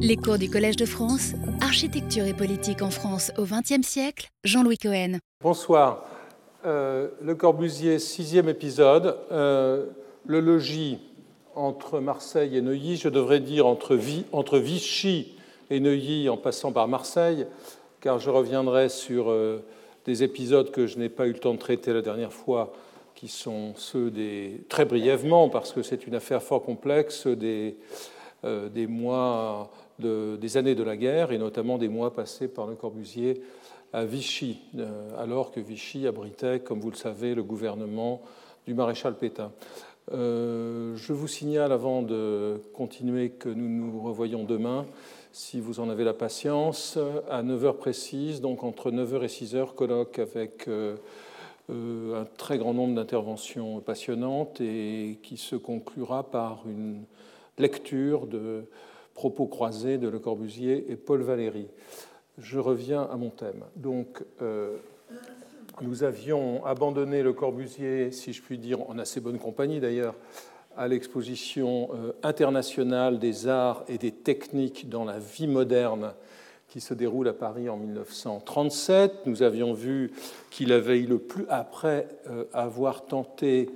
Les cours du Collège de France, Architecture et politique en France au XXe siècle, Jean-Louis Cohen. Bonsoir. Euh, le Corbusier, sixième épisode. Euh, le logis entre Marseille et Neuilly, je devrais dire entre, Vichy et Neuilly en passant par Marseille, car je reviendrai sur euh, des épisodes que je n'ai pas eu le temps de traiter la dernière fois, qui sont ceux des, très brièvement, parce que c'est une affaire fort complexe, des, des mois des années de la guerre, et notamment des mois passés par le Corbusier à Vichy, euh, alors que Vichy abritait, comme vous le savez, le gouvernement du maréchal Pétain. Euh, je vous signale avant de continuer que nous nous revoyons demain, si vous en avez la patience, à 9h précise, donc entre 9h et 6h, colloque avec euh, un très grand nombre d'interventions passionnantes et qui se conclura par une lecture de propos croisés de Le Corbusier et Paul Valéry. Je reviens à mon thème. Donc, euh, nous avions abandonné Le Corbusier, si je puis dire, en assez bonne compagnie d'ailleurs, à l'exposition euh, internationale des arts et des techniques dans la vie moderne qui se déroule à Paris en 1937. Nous avions vu qu'il avait le plus, après euh, avoir tenté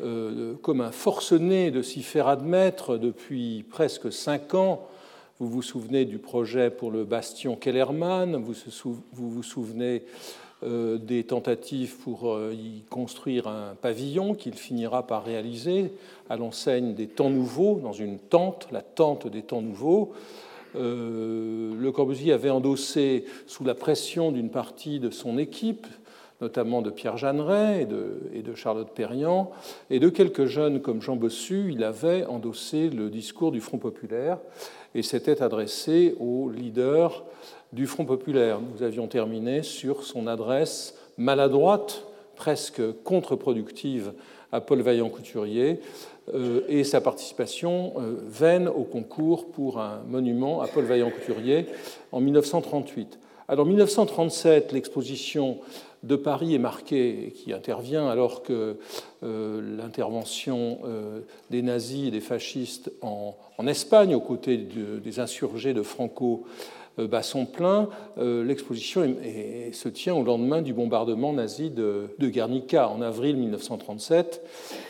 euh, comme un forcené de s'y faire admettre depuis presque cinq ans. Vous vous souvenez du projet pour le bastion Kellermann, vous vous, souvenez euh, des tentatives pour y construire un pavillon qu'il finira par réaliser à l'enseigne des temps nouveaux, dans une tente, la tente des temps nouveaux. Le Corbusier avait endossé, sous la pression d'une partie de son équipe, notamment de Pierre Jeanneret et de, Charlotte Perriand, et de quelques jeunes comme Jean Bossu, il avait endossé le discours du Front populaire et s'était adressé aux leaders du Front populaire. Nous avions terminé sur son adresse maladroite, presque contre-productive à Paul Vaillant-Couturier, euh, et sa participation euh, vaine au concours pour un monument à Paul Vaillant-Couturier en 1938. Alors, en 1937, l'exposition de Paris est marqué, qui intervient alors que euh, l'intervention euh, des nazis et des fascistes en, Espagne, aux côtés des insurgés de Franco, euh, bat son plein. L'exposition se tient au lendemain du bombardement nazi de, de Guernica en avril 1937.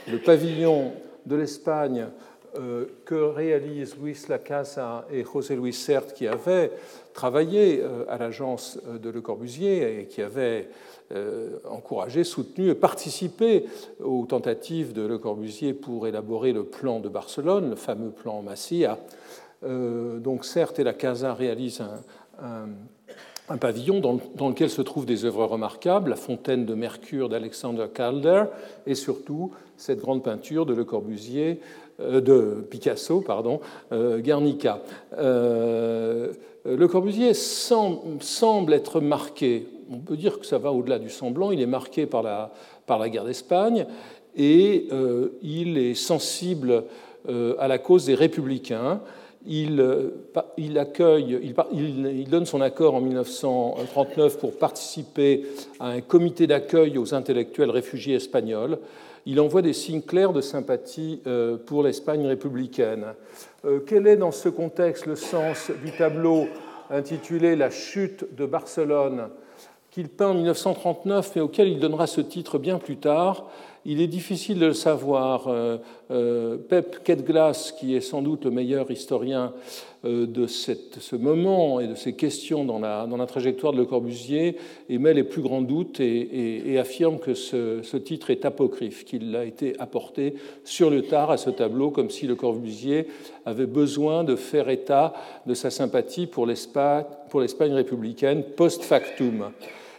Le pavillon de l'Espagne que réalisent Luis Lacasa et José Luis Sert, qui avaient travaillé à l'agence de Le Corbusier et qui avaient euh, encouragé, soutenu et participé aux tentatives de Le Corbusier pour élaborer le plan de Barcelone, le fameux plan. Euh, donc certes, et la Casa réalise un, pavillon dans, lequel se trouvent des œuvres remarquables, la fontaine de Mercure d'Alexander Calder et surtout cette grande peinture de Le Corbusier, euh, de Picasso, pardon, Guernica. le Corbusier semble être marqué on peut dire que ça va au-delà du semblant. Il est marqué par la, par la guerre d'Espagne et euh, il est sensible euh, à la cause des républicains. Il, euh, il, accueille, il, il, donne son accord en 1939 pour participer à un comité d'accueil aux intellectuels réfugiés espagnols. Il envoie des signes clairs de sympathie pour l'Espagne républicaine. Quel est dans ce contexte le sens du tableau intitulé La chute de Barcelone qu'il peint en 1939 mais auquel il donnera ce titre bien plus tard? Il est difficile de le savoir. Euh, euh, Pep Ketglas, qui est sans doute le meilleur historien euh, de ce moment et de ces questions dans la, trajectoire de Le Corbusier, émet les plus grands doutes et, affirme que ce, ce, titre est apocryphe, qu'il a été apporté sur le tard à ce tableau, comme si Le Corbusier avait besoin de faire état de sa sympathie pour l'Espagne républicaine post factum.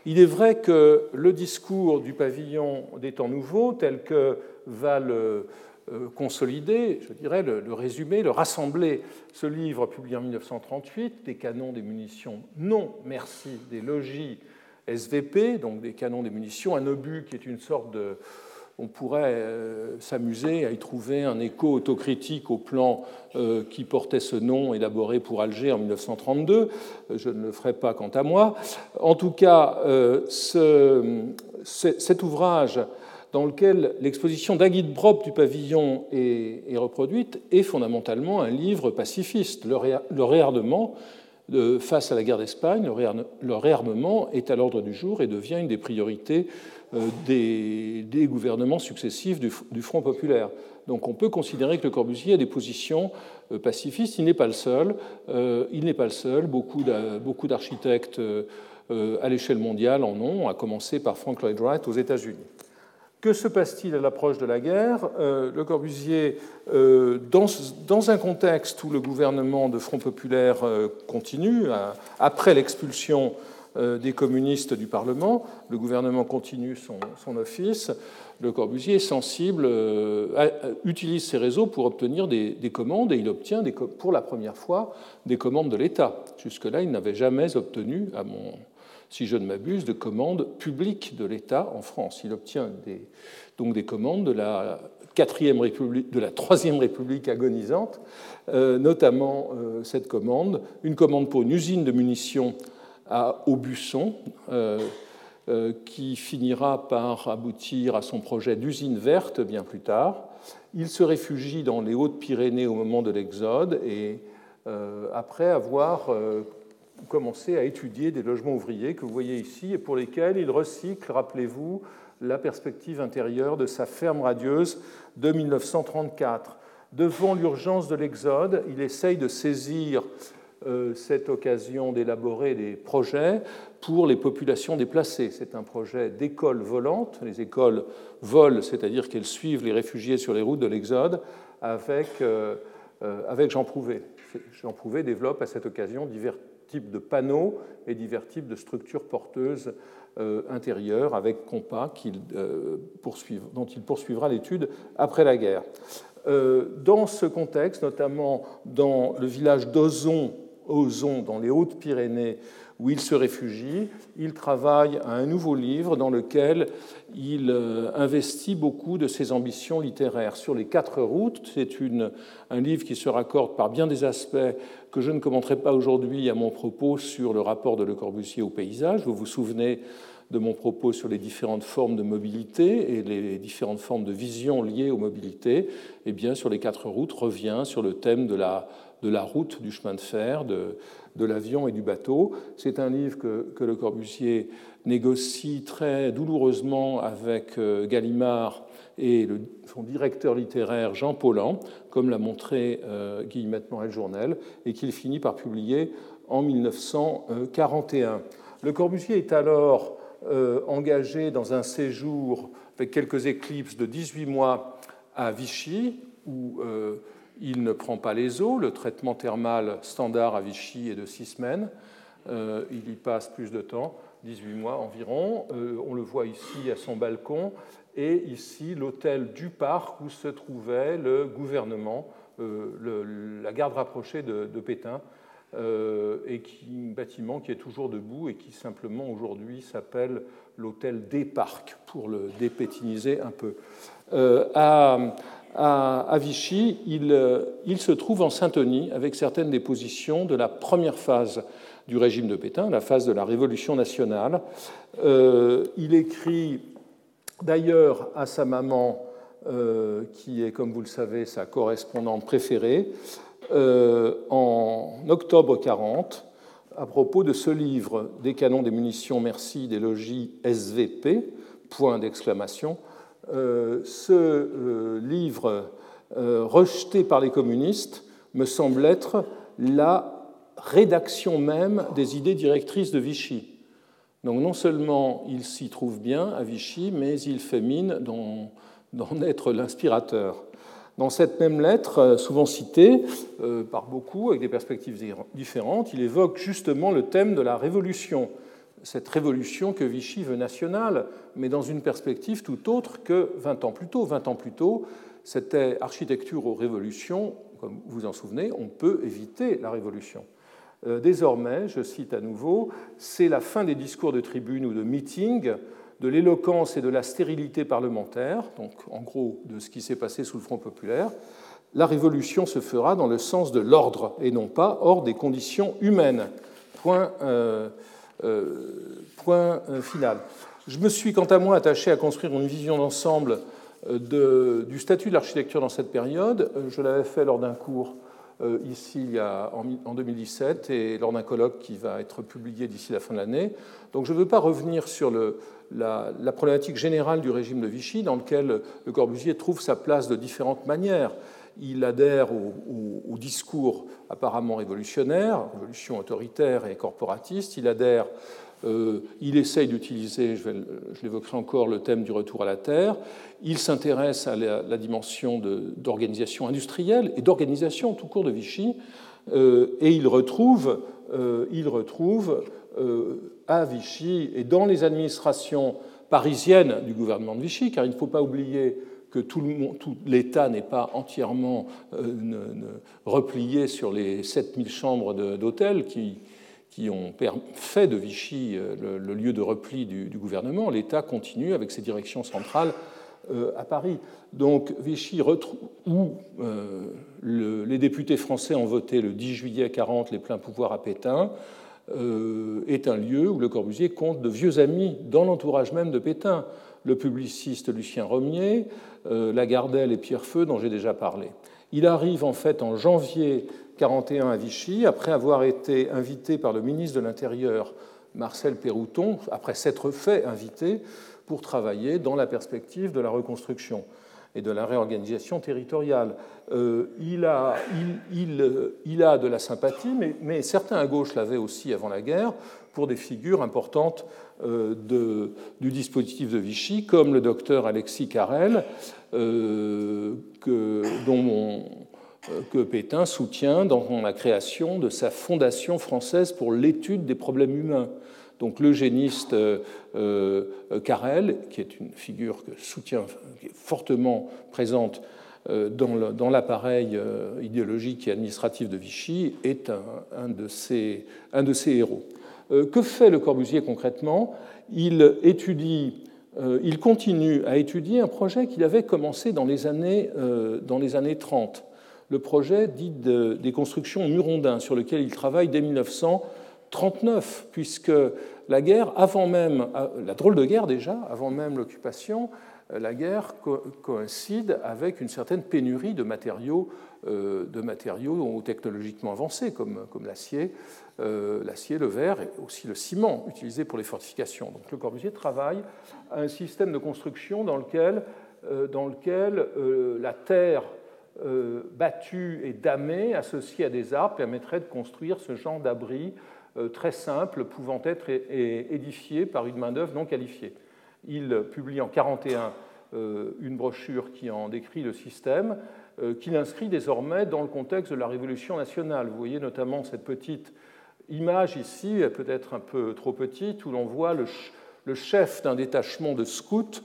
Il est vrai que le discours du pavillon des temps nouveaux, tel que va le euh, consolider, je dirais, le, résumer, le rassembler, ce livre publié en 1938, des canons des munitions non merci des logis SVP, donc des canons des munitions, un obus qui est une sorte de, on pourrait euh, s'amuser à y trouver un écho autocritique au plan euh, qui portait ce nom élaboré pour Alger en 1932. Je ne le ferai pas quant à moi. En tout cas, cet ouvrage dans lequel l'exposition d'Aguide Brop du pavillon est, reproduite, est fondamentalement un livre pacifiste. Le, réarmement face à la guerre d'Espagne, le, réarmement est à l'ordre du jour et devient une des priorités euh, des, gouvernements successifs du, Front populaire. Donc on peut considérer que Le Corbusier a des positions euh, pacifistes. Il n'est pas le seul. Euh, il n'est pas le seul. Beaucoup d'architectes à l'échelle mondiale en ont, à commencer par Frank Lloyd Wright aux États-Unis. Que se passe-t-il à l'approche de la guerre? Le Corbusier, dans, un contexte où le gouvernement de Front populaire continue, après l'expulsion des communistes du Parlement. Le gouvernement continue son, office. Le Corbusier est sensible, euh, utilise ses réseaux pour obtenir des, commandes et il obtient pour la première fois des commandes de l'État. Jusque-là, il n'avait jamais obtenu, si je ne m'abuse, de commandes publiques de l'État en France. Il obtient donc des commandes de la quatrième République, de la troisième République agonisante, euh, notamment cette commande, une commande pour une usine de munitions à Aubusson, euh, euh, qui finira par aboutir à son projet d'usine verte bien plus tard. Il se réfugie dans les Hautes-Pyrénées au moment de l'Exode et euh, après avoir commencé à étudier des logements ouvriers que vous voyez ici et pour lesquels il recycle, rappelez-vous, la perspective intérieure de sa ferme radieuse de 1934. Devant l'urgence de l'Exode, il essaye de saisir cette occasion d'élaborer des projets pour les populations déplacées. C'est un projet d'école volante. Les écoles volent, c'est-à-dire qu'elles suivent les réfugiés sur les routes de l'Exode avec, euh, euh, avec Jean Prouvé. Jean Prouvé développe à cette occasion divers types de panneaux et divers types de structures porteuses intérieures avec compas dont il poursuivra l'étude après la guerre. Dans ce contexte, notamment dans le village d'Ozon Ozon, dans les Hautes-Pyrénées, où il se réfugie, il travaille à un nouveau livre dans lequel il euh, investit beaucoup de ses ambitions littéraires. Sur les quatre routes, c'est un livre qui se raccorde par bien des aspects que je ne commenterai pas aujourd'hui à mon propos sur le rapport de Le Corbusier au paysage. Vous vous souvenez de mon propos sur les différentes formes de mobilité et les différentes formes de vision liées aux mobilités. Eh bien, sur les quatre routes revient sur le thème de la de la route, du chemin de fer, de, l'avion et du bateau. C'est un livre que, Le Corbusier négocie très douloureusement avec euh, Gallimard et son directeur littéraire Jean Paulhan, comme l'a montré euh, Guillemette Morel-Journel, et qu'il finit par publier en 1941. Le Corbusier est alors euh, engagé dans un séjour avec quelques éclipses de 18 mois à Vichy, où il ne prend pas les eaux. Le traitement thermal standard à Vichy est de six semaines. Euh, il y passe plus de temps, 18 mois environ. Euh, on le voit ici à son balcon. Et ici, l'hôtel du parc où se trouvait le gouvernement, euh, la garde rapprochée de, Pétain, et qui, un bâtiment qui est toujours debout et qui simplement aujourd'hui s'appelle l'hôtel des parcs, pour le dépétiniser un peu. À, Vichy, euh, il, se trouve en syntonie avec certaines des positions de la première phase du régime de Pétain, la phase de la Révolution nationale. Euh, il écrit d'ailleurs à sa maman, euh, qui est, comme vous le savez, sa correspondante préférée, en octobre 40, à propos de ce livre des canons des munitions, merci, des logis SVP, point d'exclamation, ce euh, livre euh, rejeté par les communistes me semble être la rédaction même des idées directrices de Vichy. Donc non seulement il s'y trouve bien à Vichy, mais il fait mine d'en être l'inspirateur. Dans cette même lettre, souvent citée par beaucoup, avec des perspectives différentes, il évoque justement le thème de la révolution cette révolution que Vichy veut nationale, mais dans une perspective tout autre que 20 ans plus tôt. 20 ans plus tôt, c'était architecture aux révolutions, comme vous en souvenez, on peut éviter la révolution. Euh, désormais, je cite à nouveau, c'est la fin des discours de tribune ou de meeting, de l'éloquence et de la stérilité parlementaire, donc en gros de ce qui s'est passé sous le Front populaire. La révolution se fera dans le sens de l'ordre et non pas hors des conditions humaines. Point. Euh, point euh, final. Je me suis quant à moi attaché à construire une vision d'ensemble euh, du statut de l'architecture dans cette période. Euh, je l'avais fait lors d'un cours euh, ici en, 2017 et lors d'un colloque qui va être publié d'ici la fin de l'année. Donc je ne veux pas revenir sur la, problématique générale du régime de Vichy dans lequel Le Corbusier trouve sa place de différentes manières. Il adhère au, discours apparemment révolutionnaire, révolution autoritaire et corporatiste. Il adhère euh, il essaye d'utiliser, je, l'évoquerai encore, le thème du retour à la Terre. Il s'intéresse à la, dimension d'organisation industrielle et d'organisation tout court de Vichy. Euh, et il retrouve, euh, il retrouve à Vichy et dans les administrations parisiennes du gouvernement de Vichy, car il ne faut pas oublier que tout l'État n'est pas entièrement replié sur les 7000 chambres d'hôtel qui, ont fait de Vichy euh, le, lieu de repli du, gouvernement, l'État continue avec ses directions centrales euh, à Paris. Donc Vichy, où euh, les députés français ont voté le 10 juillet 40 les pleins pouvoirs à Pétain, est un lieu où Le Corbusier compte de vieux amis dans l'entourage même de Pétain. Le publiciste Lucien Romier, Lagardelle et Pierre Feu, dont j'ai déjà parlé. Il arrive en fait en janvier 41 à Vichy, après avoir été invité par le ministre de l'Intérieur Marcel Pérouton, après s'être fait invité pour travailler dans la perspective de la reconstruction et de la réorganisation territoriale. Euh, il, a, il, a, de la sympathie, mais certains à gauche l'avaient aussi avant la guerre, pour des figures importantes euh, du dispositif de Vichy, comme le docteur Alexis Carrel, euh, on, que Pétain soutient dans la création de sa Fondation française pour l'étude des problèmes humains. Donc l'eugéniste euh, euh, Carrel, qui est une figure que soutient, fortement présente euh, dans l'appareil idéologique et administratif de Vichy, est un de ses héros. Que fait Le Corbusier concrètement? Il étudie il continue à étudier un projet qu'il avait commencé dans les années, dans les années 30 le projet dit des constructions Murondin, sur lequel il travaille dès 1939, puisque la guerre, avant même, la drôle de guerre déjà, avant même l'occupation, la guerre coïncide avec une certaine pénurie de matériaux, euh, de matériaux technologiquement avancés, comme, l'acier, euh, l'acier, le verre et aussi le ciment utilisé pour les fortifications. Donc le Corbusier travaille à un système de construction dans lequel, euh, dans lequel la terre euh, battus et damés associés à des arbres permettraient de construire ce genre d'abri euh, très simple pouvant être édifié par une main-d'œuvre non qualifiée. Il publie en 1941 euh, une brochure qui en décrit le système, qu'il inscrit désormais dans le contexte de la Révolution nationale. Vous voyez notamment cette petite image ici, peut-être un peu trop petite, où l'on voit le chef d'un détachement de scouts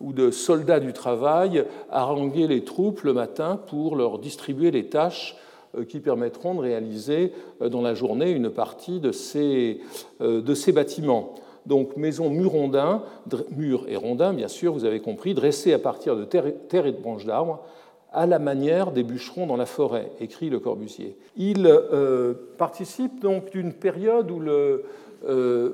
ou de soldats du travail haranguer les troupes le matin pour leur distribuer les tâches euh, qui permettront de réaliser euh, dans la journée une partie de ces, euh, de ces bâtiments. Donc maison murondin, mur et rondin, bien sûr, vous avez compris, dressée à partir de terre et de branches d'arbres, à la manière des bûcherons dans la forêt, écrit Le Corbusier. Il participe donc d'une période où euh,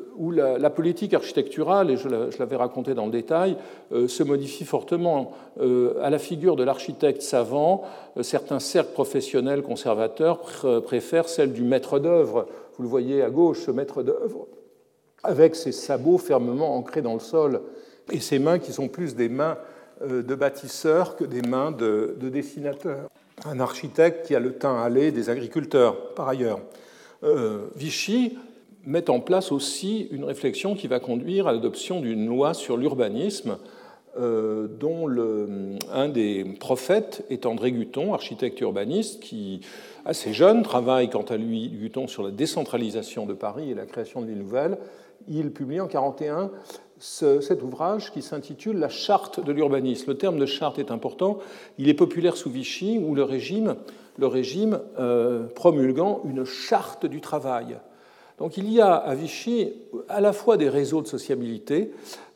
la, politique architecturale, et je l'avais raconté dans le détail, euh, se modifie fortement. Euh, à la figure de l'architecte savant, certains cercles professionnels conservateurs préfèrent celle du maître d'œuvre. Vous le voyez à gauche, ce maître d'œuvre, avec ses sabots fermement ancrés dans le sol et ses mains qui sont plus des mains de bâtisseurs que des mains de, de dessinateurs. Un architecte qui a le teint allé des agriculteurs, par ailleurs. Vichy met en place aussi une réflexion qui va conduire à l'adoption d'une loi sur l'urbanisme, euh, dont un des prophètes est André Guton, architecte urbaniste, qui, assez jeune, travaille quant à lui, Guton, sur la décentralisation de Paris et la création de villes nouvelles. Il publie en 1941 cet ouvrage qui s'intitule La charte de l'urbanisme. Le terme de charte est important. Il est populaire sous Vichy, où le régime, le régime euh, promulguant une charte du travail donc il y a à Vichy à la fois des réseaux de sociabilité,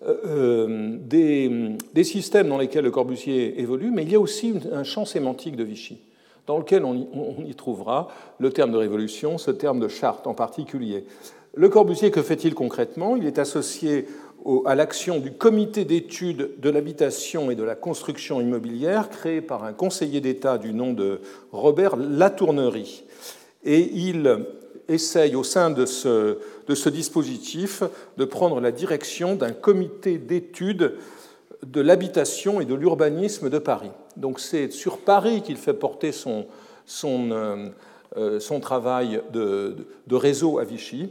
euh, euh, des, systèmes dans lesquels le Corbusier évolue, mais il y a aussi un champ sémantique de Vichy, dans lequel on y, trouvera le terme de révolution, ce terme de charte en particulier. Le Corbusier, que fait-il concrètement? Il est associé à l'action du comité d'études de l'habitation et de la construction immobilière créé par un conseiller d'État du nom de Robert Latournerie. Et il essaye au sein de ce, dispositif de prendre la direction d'un comité d'études de l'habitation et de l'urbanisme de Paris. Donc c'est sur Paris qu'il fait porter son, euh, euh, travail de, réseau à Vichy,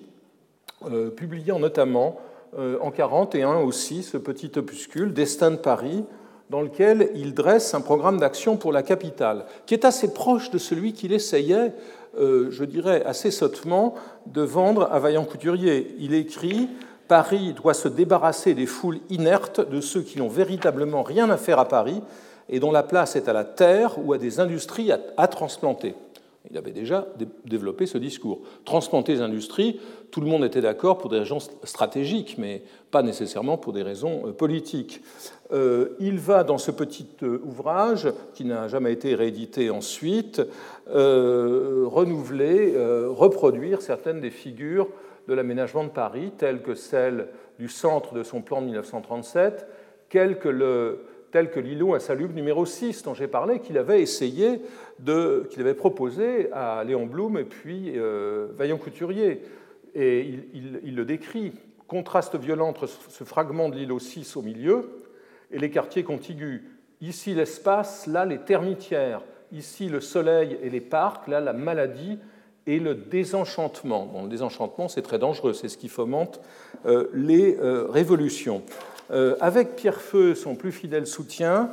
euh, publiant notamment en 1941 aussi ce petit opuscule, Destin de Paris, dans lequel il dresse un programme d'action pour la capitale, qui est assez proche de celui qu'il essayait, euh, je dirais assez sottement, de vendre à Vaillant Couturier. Il écrit Paris doit se débarrasser des foules inertes, de ceux qui n'ont véritablement rien à faire à Paris et dont la place est à la terre ou à des industries à transplanter. Il avait déjà développé ce discours. Transplanter les industries, tout le monde était d'accord pour des raisons stratégiques, mais pas nécessairement pour des raisons euh, politiques. Euh, il va dans ce petit euh, ouvrage, qui n'a jamais été réédité ensuite, renouveler, reproduire certaines des figures de l'aménagement de Paris, telles que celle du centre de son plan de 1937, tel que le, que l'îlot insalubre numéro 6 dont j'ai parlé, qu'il avait essayé qu'il avait proposé à Léon Blum et puis euh, Vaillant Couturier. Et il, le décrit, contraste violent entre ce fragment de l'îlot 6 au milieu et les quartiers contigus. Ici l'espace, là les termitières, ici le soleil et les parcs, là la maladie et le désenchantement. Bon, le désenchantement, c'est très dangereux, c'est ce qui fomente euh, les euh, révolutions. Avec Pierre Feu, son plus fidèle soutien,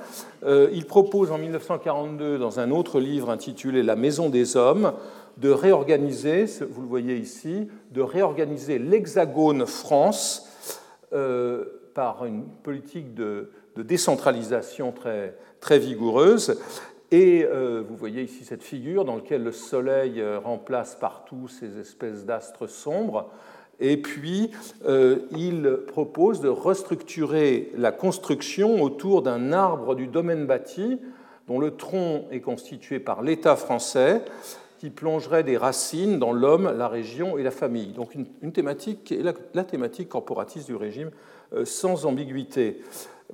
il propose en 1942, dans un autre livre intitulé La Maison des Hommes, de réorganiser, vous le voyez ici, de réorganiser l'Hexagone France euh, par une politique de, décentralisation très, très vigoureuse. Et vous voyez ici cette figure dans laquelle le soleil remplace partout ces espèces d'astres sombres. Et puis, euh, il propose de restructurer la construction autour d'un arbre du domaine bâti dont le tronc est constitué par l'État français qui plongerait des racines dans l'homme, la région et la famille. Donc une, thématique la, thématique corporatiste du régime euh, sans ambiguïté.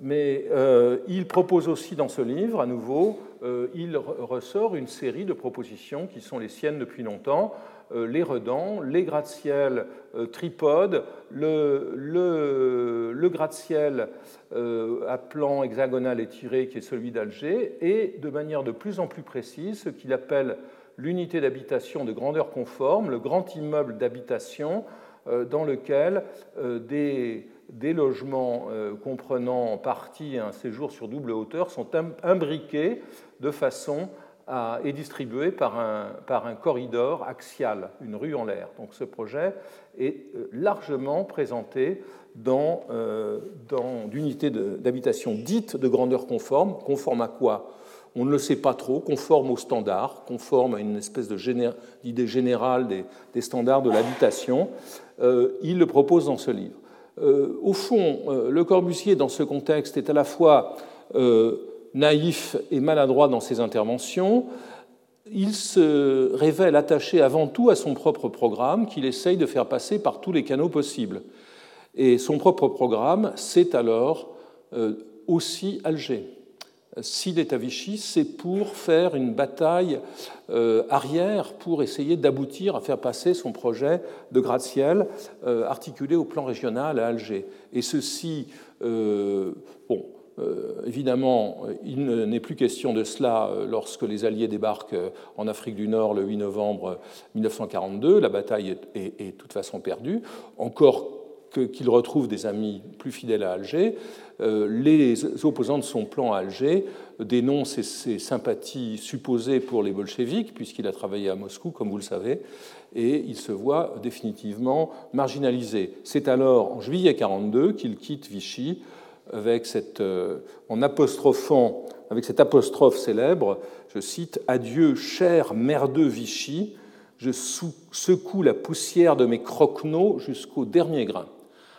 Mais euh, il propose aussi dans ce livre, à nouveau, il ressort une série de propositions qui sont les siennes depuis longtemps, les redans, les gratte-ciel euh, tripodes, le, le, gratte-ciel euh, à plan hexagonal étiré qui est celui d'Alger, et de manière de plus en plus précise, ce qu'il appelle l'unité d'habitation de grandeur conforme, le grand immeuble d'habitation dans lequel des logements comprenant en partie un séjour sur double hauteur sont imbriqués de façon est distribué par un, par un corridor axial, une rue en l'air. Donc ce projet est euh, largement présenté dans, euh, dans d'unités d'habitation dites de grandeur conforme. Conforme à quoi? On ne le sait pas trop, conforme aux standards, conforme à une espèce d'idée générale des, des, standards de l'habitation. Euh, il le propose dans ce livre. au fond, Le Corbusier, dans ce contexte, est à la fois naïf et maladroit dans ses interventions, il se révèle attaché avant tout à son propre programme qu'il essaye de faire passer par tous les canaux possibles. Et son propre programme, c'est alors euh, aussi Alger. S'il est à Vichy, c'est pour faire une bataille euh, arrière pour essayer d'aboutir à faire passer son projet de gratte-ciel euh, articulé au plan régional à Alger. Et ceci, bon, évidemment, il n'est plus question de cela euh, lorsque les Alliés débarquent euh, en Afrique du Nord le 8 novembre 1942. La bataille est, de toute façon perdue. Encore qu'il retrouve des amis plus fidèles à Alger, les opposants de son plan à Alger dénoncent ses, sympathies supposées pour les bolcheviks, puisqu'il a travaillé à Moscou, comme vous le savez, et il se voit définitivement marginalisé. C'est alors en juillet 1942 qu'il quitte Vichy avec cette, euh, en apostrophant, avec cette apostrophe célèbre, je cite Adieu, cher merdeux Vichy, je secoue la poussière de mes croquenots jusqu'au dernier grain.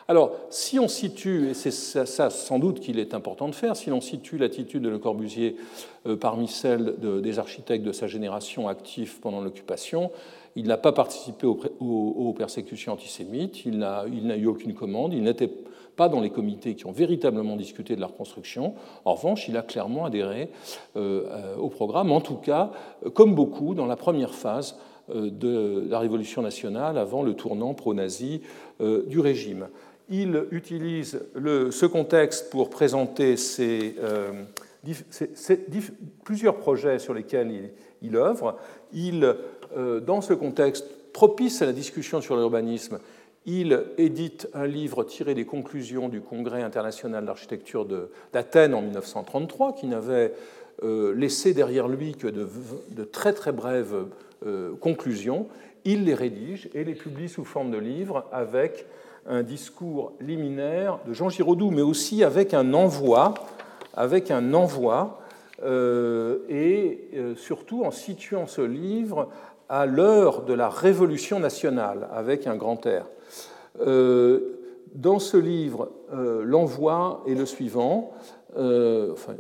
Alors, si on situe, et c'est ça, sans doute qu'il est important de faire, si l'on situe l'attitude de Le Corbusier euh, parmi celles des architectes de sa génération actifs pendant l'occupation, il n'a pas participé aux, persécutions antisémites, il n'a eu aucune commande, il n'était pas dans les comités qui ont véritablement discuté de la reconstruction. En revanche, il a clairement adhéré euh, euh, au programme, en tout cas, comme beaucoup, dans la première phase de la Révolution nationale, avant le tournant pro-nazi du régime il utilise ce contexte pour présenter euh, plusieurs projets sur lesquels il, œuvre. Il, euh, dans ce contexte propice à la discussion sur l'urbanisme, il édite un livre tiré des conclusions du Congrès international d'architecture d'Athènes en 1933, qui n'avait euh, laissé derrière lui que de, très très brèves conclusions. Il les rédige et les publie sous forme de livre avec un discours liminaire de Jean Giraudoux, mais aussi avec un envoi, avec un envoi, euh, et euh, surtout en situant ce livre à l'heure de la Révolution nationale, avec un grand air. Euh, dans ce livre, l'envoi est le suivant, enfin,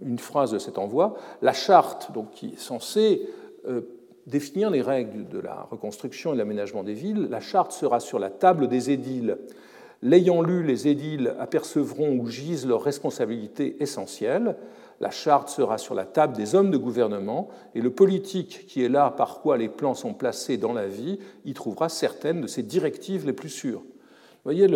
une phrase de cet envoi, la charte, donc, qui est censée définir les règles de la reconstruction et de l'aménagement des villes, la charte sera sur la table des édiles. L'ayant lu, les édiles apercevront où gisent leurs responsabilités essentielles. La charte sera sur la table des hommes de gouvernement et le politique qui est là par quoi les plans sont placés dans la vie y trouvera certaines de ses directives les plus sûres. Vous voyez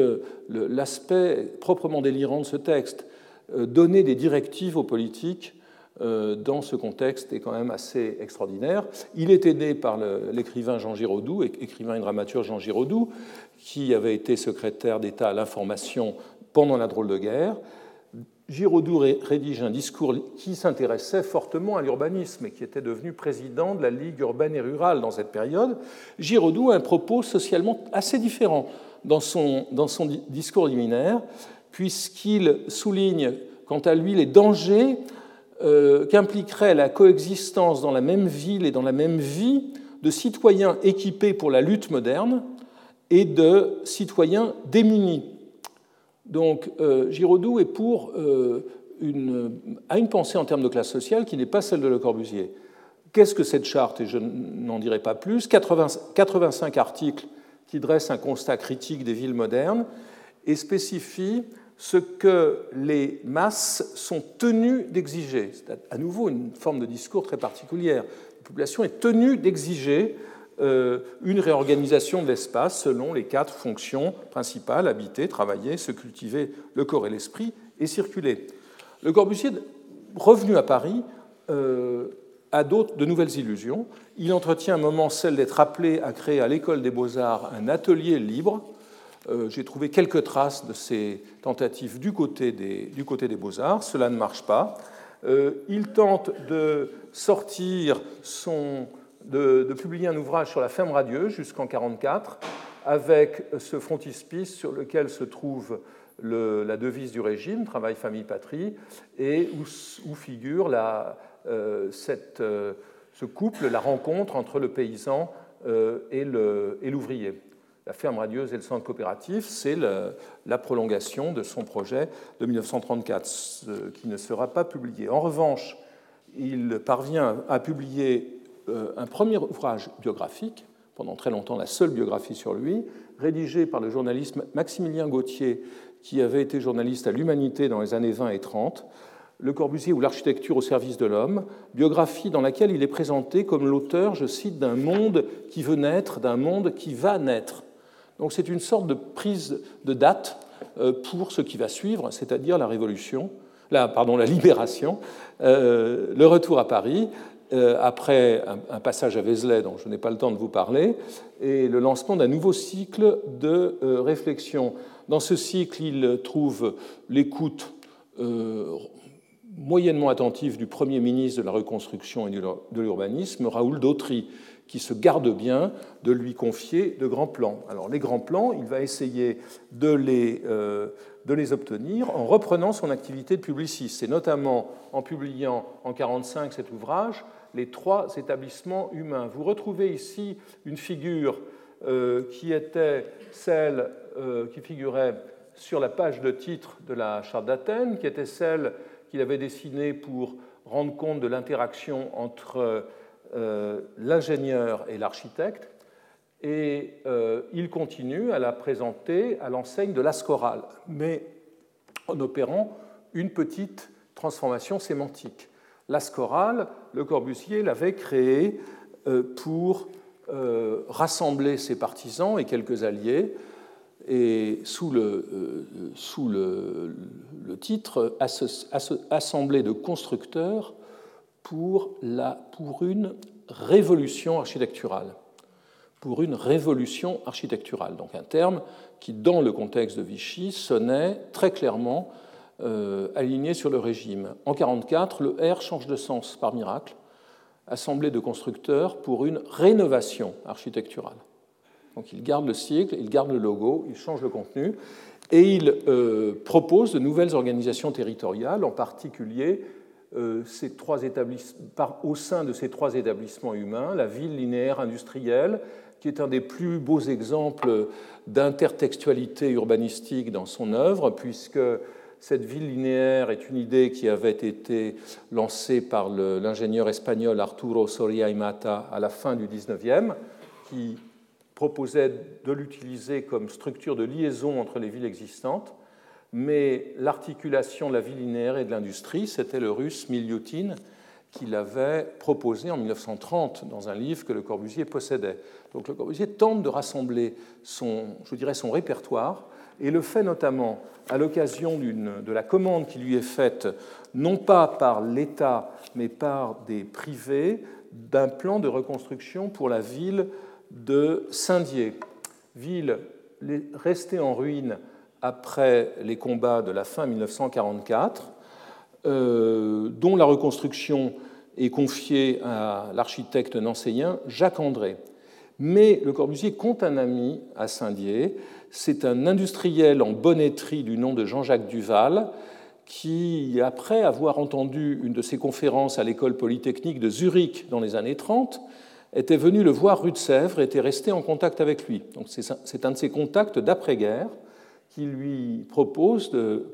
l'aspect proprement délirant de ce texte. Euh, donner des directives aux politiques euh, dans ce contexte est quand même assez extraordinaire. Il est aidé par l'écrivain Jean Giraudoux, écrivain et dramaturge Jean Giraudoux, qui avait été secrétaire d'État à l'information pendant la drôle de guerre. Giraudoux rédige un discours qui s'intéressait fortement à l'urbanisme et qui était devenu président de la Ligue urbaine et rurale dans cette période. Giraudoux a un propos socialement assez différent dans son, discours liminaire, puisqu'il souligne quant à lui les dangers euh, qu'impliquerait la coexistence dans la même ville et dans la même vie de citoyens équipés pour la lutte moderne et de citoyens démunis. Donc euh, Giraudoux est pour euh, une, a une pensée en termes de classe sociale qui n'est pas celle de Le Corbusier. Qu'est-ce que cette charte Et je n'en dirai pas plus? 85 articles qui dressent un constat critique des villes modernes et spécifient ce que les masses sont tenues d'exiger. C'est à nouveau une forme de discours très particulière. La population est tenue d'exiger une réorganisation de l'espace selon les quatre fonctions principales habiter, travailler, se cultiver le corps et l'esprit et circuler. Le Corbusier, revenu à Paris, euh, a d'autres, de nouvelles illusions. Il entretient un moment celle d'être appelé à créer à l'École des beaux-arts un atelier libre euh, j'ai trouvé quelques traces de ces tentatives du côté des, du côté des beaux-arts. Cela ne marche pas. Euh, il tente de sortir son, de, publier un ouvrage sur la ferme radieuse jusqu'en 1944, avec ce frontispice sur lequel se trouve la devise du régime, travail, famille, patrie, et où, figure la, euh, cette, ce couple, la rencontre entre le paysan et l'ouvrier la ferme radieuse et le centre coopératif, c'est la prolongation de son projet de 1934, qui ne sera pas publié. En revanche, il parvient à publier euh, un premier ouvrage biographique, pendant très longtemps la seule biographie sur lui, rédigé par le journaliste Maximilien Gauthier, qui avait été journaliste à l'Humanité dans les années 20 et 30, Le Corbusier ou l'architecture au service de l'homme, biographie dans laquelle il est présenté comme l'auteur, je cite, d'un monde qui veut naître, d'un monde qui va naître. Donc c'est une sorte de prise de date euh, pour ce qui va suivre, c'est-à-dire la révolution, la libération, euh, le retour à Paris, euh, après un, passage à Vézelay dont je n'ai pas le temps de vous parler, et le lancement d'un nouveau cycle de réflexion. Dans ce cycle, il trouve l'écoute moyennement attentive du Premier ministre de la Reconstruction et de l'Urbanisme, Raoul Dautry, qui se garde bien de lui confier de grands plans. Alors les grands plans, il va essayer de les, euh, de les obtenir en reprenant son activité de publiciste, et notamment en publiant en 1945 cet ouvrage, Les trois établissements humains. Vous retrouvez ici une figure qui était celle qui figurait sur la page de titre de la charte d'Athènes, qui était celle qu'il avait dessinée pour rendre compte de l'interaction entre l'ingénieur et l'architecte, et il continue à la présenter à l'enseigne de l'ascoral, mais en opérant une petite transformation sémantique. L'ascoral, Le Corbusier l'avait créé euh, pour euh, rassembler ses partisans et quelques alliés, et sous le, euh, titre Assemblée de constructeurs pour, pour une révolution architecturale. Pour une révolution architecturale. Donc un terme qui, dans le contexte de Vichy, sonnait très clairement euh, aligné sur le régime. En 1944, le R change de sens par miracle, assemblée de constructeurs pour une rénovation architecturale. Donc il garde le sigle, il garde le logo, il change le contenu, et il euh, propose de nouvelles organisations territoriales, en particulier euh, ces trois par, au sein de ces trois établissements humains, la ville linéaire industrielle, qui est un des plus beaux exemples d'intertextualité urbanistique dans son œuvre, puisque cette ville linéaire est une idée qui avait été lancée par l'ingénieur espagnol Arturo Soria y Mata à la fin du XIXe, qui proposait de l'utiliser comme structure de liaison entre les villes existantes, mais l'articulation de la ville linéaire et de l'industrie, c'était le russe Milyutin qui l'avait proposé en 1930 dans un livre que Le Corbusier possédait. Donc Le Corbusier tente de rassembler son, je dirais, son répertoire et le fait notamment à l'occasion de la commande qui lui est faite, non pas par l'État, mais par des privés, d'un plan de reconstruction pour la ville de Saint-Dié, ville restée en ruine après les combats de la fin 1944, euh, dont la reconstruction est confiée à l'architecte nancéen Jacques André. Mais Le Corbusier compte un ami à Saint-Dié, c'est un industriel en bonneterie du nom de Jean-Jacques Duval, qui, après avoir entendu une de ses conférences à l'école polytechnique de Zurich dans les années 30, était venu le voir rue de Sèvres et était resté en contact avec lui. c'est un de ses contacts d'après-guerre qui lui propose de,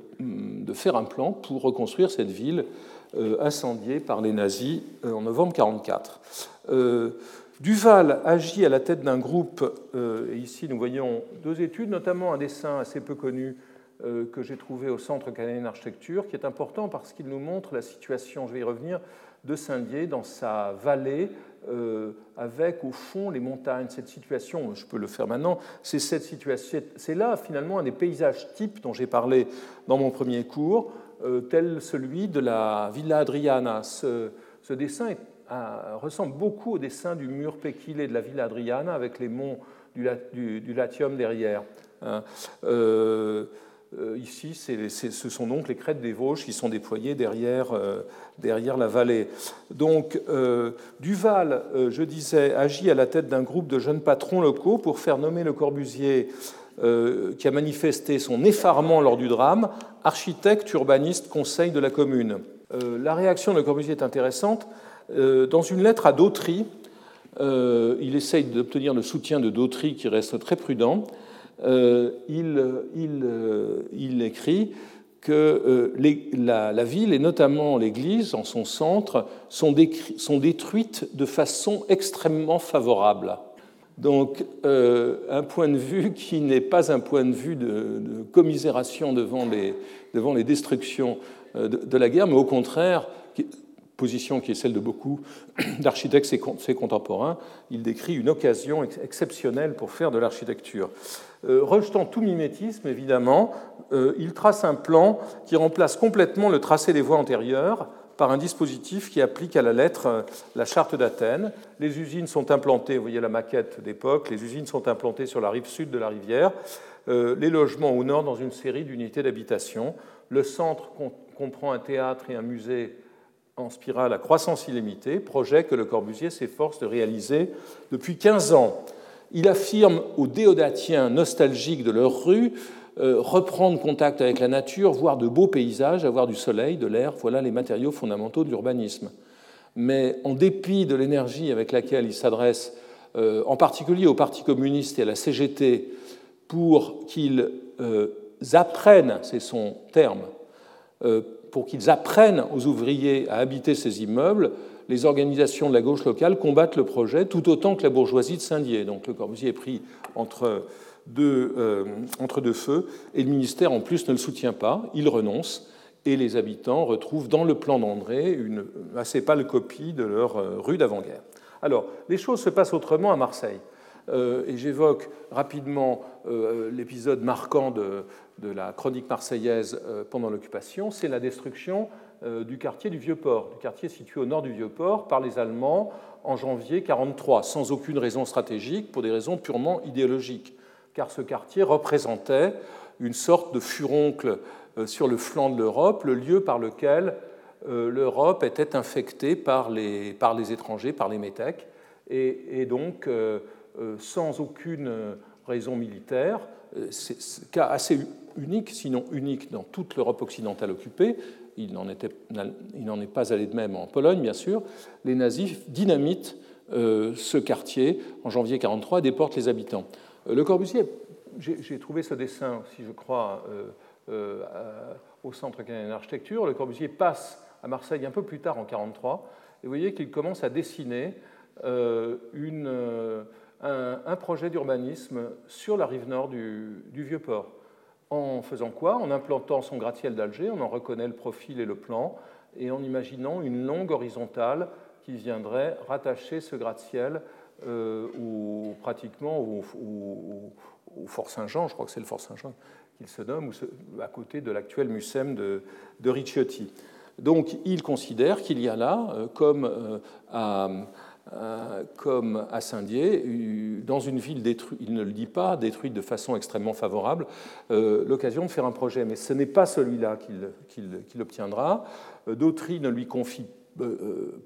faire un plan pour reconstruire cette ville euh, incendiée par les nazis euh, en novembre 1944. Duval agit à la tête d'un groupe, euh, et ici nous voyons deux études, notamment un dessin assez peu connu euh, que j'ai trouvé au Centre canadien d'architecture, qui est important parce qu'il nous montre la situation, je vais y revenir, de Saint-Dié dans sa vallée, euh, avec au fond les montagnes. Cette situation, je peux le faire maintenant, c'est cette situation, c'est là finalement un des paysages types dont j'ai parlé dans mon premier cours, tel celui de la Villa Adriana. Ce, ce dessin est ressemble beaucoup au dessin du mur péquilé de la ville Adriana avec les monts du, Latium derrière. Hein. Euh, euh, ici, ce sont donc les crêtes des Vosges qui sont déployées derrière, euh, derrière la vallée. Donc, Duval, je disais, agit à la tête d'un groupe de jeunes patrons locaux pour faire nommer le Corbusier, qui a manifesté son effarement lors du drame, architecte, urbaniste, conseil de la commune. la réaction de Corbusier est intéressante dans une lettre à Dautry, euh, il essaye d'obtenir le soutien de Dautry qui reste très prudent. Euh, il, écrit que la, ville et notamment l'église en son centre sont, détruites de façon extrêmement favorable. Donc un point de vue qui n'est pas un point de vue de, commisération devant les, destructions de, de, la guerre, mais au contraire position qui est celle de beaucoup d'architectes ses contemporains, il décrit une occasion exceptionnelle pour faire de l'architecture. Euh, rejetant tout mimétisme, évidemment, euh, il trace un plan qui remplace complètement le tracé des voies antérieures par un dispositif qui applique à la lettre euh, la charte d'Athènes. Les usines sont implantées, vous voyez la maquette d'époque, les usines sont implantées sur la rive sud de la rivière, les logements au nord dans une série d'unités d'habitation. Le centre comprend un théâtre et un musée en spirale à croissance illimitée, projet que Le Corbusier s'efforce de réaliser depuis 15 ans. Il affirme aux déodatiens nostalgiques de leur rue euh, reprendre contact avec la nature, voir de beaux paysages, avoir du soleil, de l'air, voilà les matériaux fondamentaux de l'urbanisme. Mais en dépit de l'énergie avec laquelle il s'adresse en particulier au Parti communiste et à la CGT, pour qu'ils apprennent, c'est son terme, pour qu'ils apprennent aux ouvriers à habiter ces immeubles, les organisations de la gauche locale combattent le projet tout autant que la bourgeoisie de Saint-Dié. Donc le Corbusier est pris entre deux, euh, feux et le ministère en plus ne le soutient pas, il renonce et les habitants retrouvent dans le plan d'André une assez pâle copie de leur euh, rue d'avant-guerre. Alors, les choses se passent autrement à Marseille. Euh, et j'évoque rapidement l'épisode marquant de, la chronique marseillaise pendant l'occupation, c'est la destruction euh, du quartier du Vieux-Port, du quartier situé au nord du Vieux-Port par les Allemands en janvier 1943, sans aucune raison stratégique, pour des raisons purement idéologiques, car ce quartier représentait une sorte de furoncle euh, sur le flanc de l'Europe, le lieu par lequel euh, l'Europe était infectée par les, par les étrangers, par les métèques, et, donc sans aucune raison militaire. Un cas assez unique, sinon unique, dans toute l'Europe occidentale occupée il n'en est pas allé de même en Pologne, bien sûr, les nazis dynamitent euh, ce quartier en janvier 1943 et déportent les habitants. Euh, le Corbusier, j'ai trouvé ce dessin si je crois, euh, au Centre canadien d'architecture. Le Corbusier passe à Marseille un peu plus tard en 1943, et vous voyez qu'il commence à dessiner une, un, projet d'urbanisme sur la rive nord du, Vieux-Port. En faisant quoi? En implantant son gratte-ciel d'Alger, on en reconnaît le profil et le plan, et en imaginant une longue horizontale qui viendrait rattacher ce gratte-ciel euh, pratiquement au, Fort Saint-Jean, je crois que c'est le Fort Saint-Jean qu'il se nomme, à côté de l'actuel Mucem de, de Ricciotti. Donc il considère qu'il y a là, euh, comme euh, à comme à Saint-Dié, dans une ville détruite, il ne le dit pas, détruite de façon extrêmement favorable, euh, l'occasion de faire un projet. Mais ce n'est pas celui-là qu'il obtiendra. Euh, Dautry ne lui confie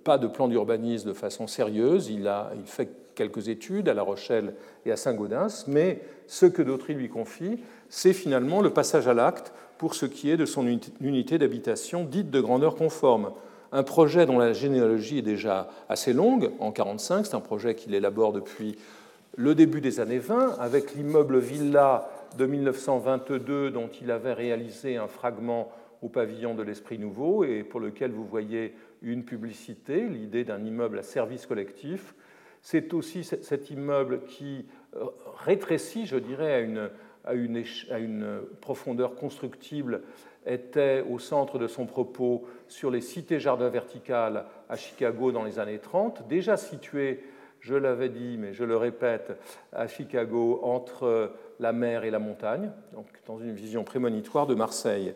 pas de plan d'urbanisme de façon sérieuse. Il, il fait quelques études à La Rochelle et à Saint-Gaudens, mais ce que Dautry lui confie, c'est finalement le passage à l'acte pour ce qui est de son unité d'habitation dite de grandeur conforme un projet dont la généalogie est déjà assez longue, en 1945, c'est un projet qu'il élabore depuis le début des années 20, avec l'immeuble Villa de 1922 dont il avait réalisé un fragment au pavillon de l'Esprit Nouveau et pour lequel vous voyez une publicité, l'idée d'un immeuble à service collectif. C'est aussi cet immeuble qui euh, rétrécit, je dirais, à à une profondeur constructible était au centre de son propos sur les cités-jardins verticales à Chicago dans les années 30, déjà situées, je l'avais dit, mais je le répète, à Chicago entre la mer et la montagne, donc dans une vision prémonitoire de Marseille.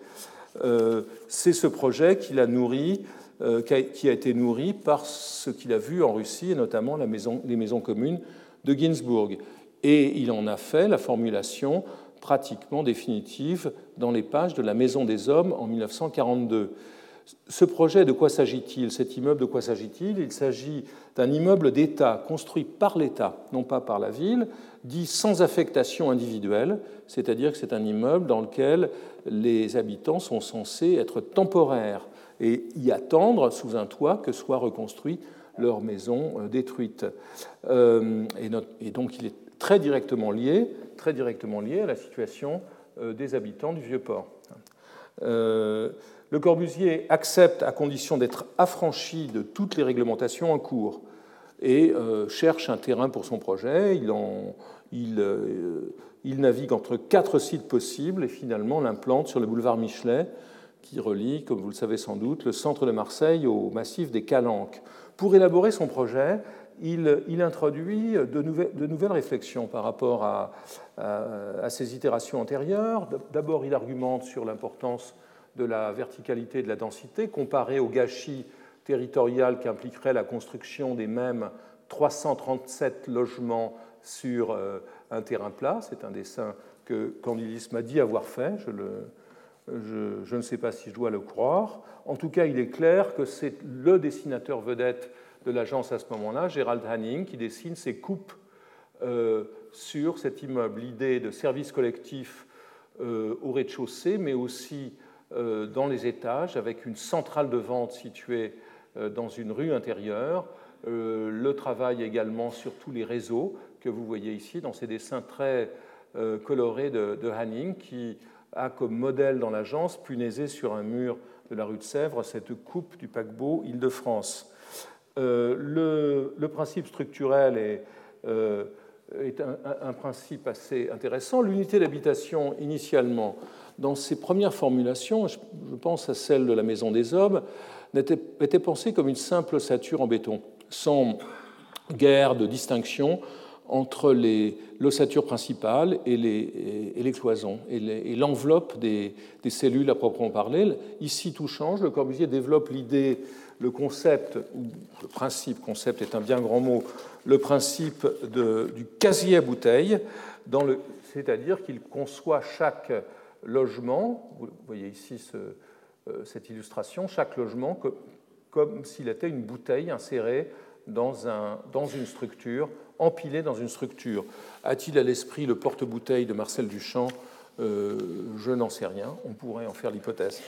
Euh, c'est ce projet qu'il a nourri, euh, qui a été nourri par ce qu'il a vu en Russie, et notamment les maisons communes de Ginsburg. Et il en a fait la formulation pratiquement définitive dans les pages de la Maison des Hommes en 1942. Ce projet, de quoi s'agit-il? Cet immeuble, de quoi s'agit-il? Il, s'agit d'un immeuble d'État construit par l'État, non pas par la ville, dit sans affectation individuelle, c'est-à-dire que c'est un immeuble dans lequel les habitants sont censés être temporaires et y attendre sous un toit que soit reconstruite leur maison euh, détruite. Euh, et donc il est très directement lié très directement lié à la situation euh, des habitants du Vieux-Port. Euh, le Corbusier accepte à condition d'être affranchi de toutes les réglementations en cours et euh, cherche un terrain pour son projet. Il, il, navigue entre quatre sites possibles et finalement l'implante sur le boulevard Michelet qui relie, comme vous le savez sans doute, le centre de Marseille au massif des Calanques. Pour élaborer son projet, il, introduit de nouvelles, réflexions par rapport à, ces itérations antérieures. D'abord, il argumente sur l'importance de la verticalité et de la densité comparée au gâchis territorial qu'impliquerait la construction des mêmes 337 logements sur euh, un terrain plat. C'est un dessin que Candilis m'a dit avoir fait. je, ne sais pas si je dois le croire. En tout cas, il est clair que c'est le dessinateur vedette de l'agence à ce moment-là, Gérald Hanning, qui dessine ses coupes euh, sur cet immeuble. L'idée de service collectif euh, au rez-de-chaussée, mais aussi euh, dans les étages, avec une centrale de vente située dans une rue intérieure, le travail également sur tous les réseaux que vous voyez ici dans ces dessins très colorés de, de Hanning qui a comme modèle dans l'agence punaisé sur un mur de la rue de Sèvres cette coupe du paquebot Île-de-France. Euh, le, principe structurel est, euh, un, principe assez intéressant. L'unité d'habitation, initialement, dans ses premières formulations, je, pense à celle de la Maison des Hommes, était, pensée comme une simple ossature en béton, sans guère de distinction entre l'ossature principale et les, et les, cloisons et l'enveloppe des, cellules à proprement parler. Ici, tout change. Le Corbusier développe l'idée, le concept, ou le principe, concept est un bien grand mot, le principe du casier à bouteille, c'est-à-dire qu'il conçoit chaque logement, vous voyez ici euh, cette illustration, chaque logement comme, s'il était une bouteille insérée dans une structure empilé dans une structure. A-t-il à l'esprit le porte-bouteille de Marcel Duchamp euh, Je n'en sais rien, on pourrait en faire l'hypothèse.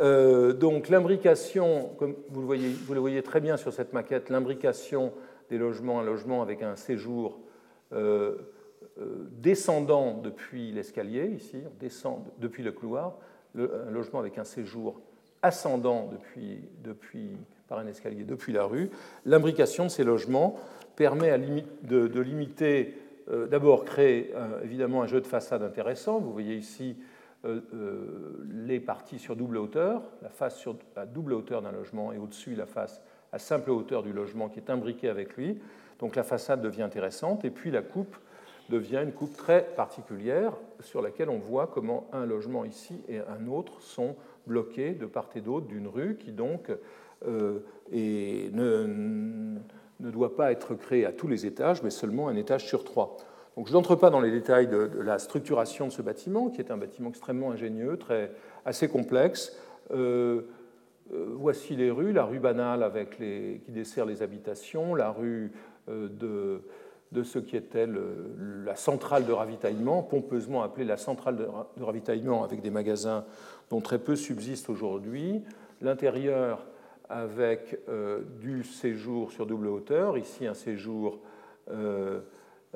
Euh, donc l'imbrication, comme vous le, voyez, très bien sur cette maquette, l'imbrication des logements, un logement avec un séjour euh, descendant depuis l'escalier, ici, descend depuis le couloir, un logement avec un séjour ascendant depuis, depuis, par un escalier depuis la rue. L'imbrication de ces logements permet de, limiter, euh, d'abord créer euh, évidemment un jeu de façade intéressant. Vous voyez ici euh, les parties sur double hauteur, la face sur la double hauteur d'un logement et au-dessus la face à simple hauteur du logement qui est imbriqué avec lui. Donc la façade devient intéressante et puis la coupe devient une coupe très particulière sur laquelle on voit comment un logement ici et un autre sont bloqués de part et d'autre d'une rue qui donc est, ne, ne doit pas être créé à tous les étages, mais seulement un étage sur trois. Donc, je n'entre pas dans les détails de, la structuration de ce bâtiment, qui est un bâtiment extrêmement ingénieux, très, assez complexe. Euh, euh, voici les rues, la rue banale avec les, qui dessert les habitations, la rue euh, de, de, ce qui était la centrale de ravitaillement, pompeusement appelée la centrale de, ravitaillement avec des magasins dont très peu subsistent aujourd'hui. L'intérieur avec euh, du séjour sur double hauteur, ici un séjour, euh,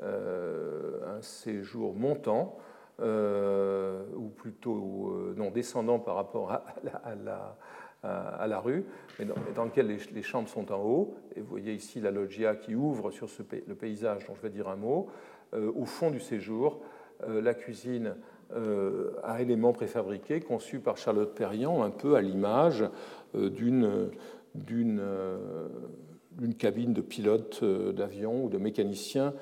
euh, un séjour montant, ou plutôt non descendant par rapport à la, rue, mais dans, lequel les, chambres sont en haut. Et vous voyez ici la loggia qui ouvre sur le paysage dont je vais dire un mot. au fond du séjour, la cuisine à éléments préfabriqués conçus par Charlotte Perriand, un peu à l'image euh, d'une euh, d'une cabine de pilote euh, d'avion ou de mécanicien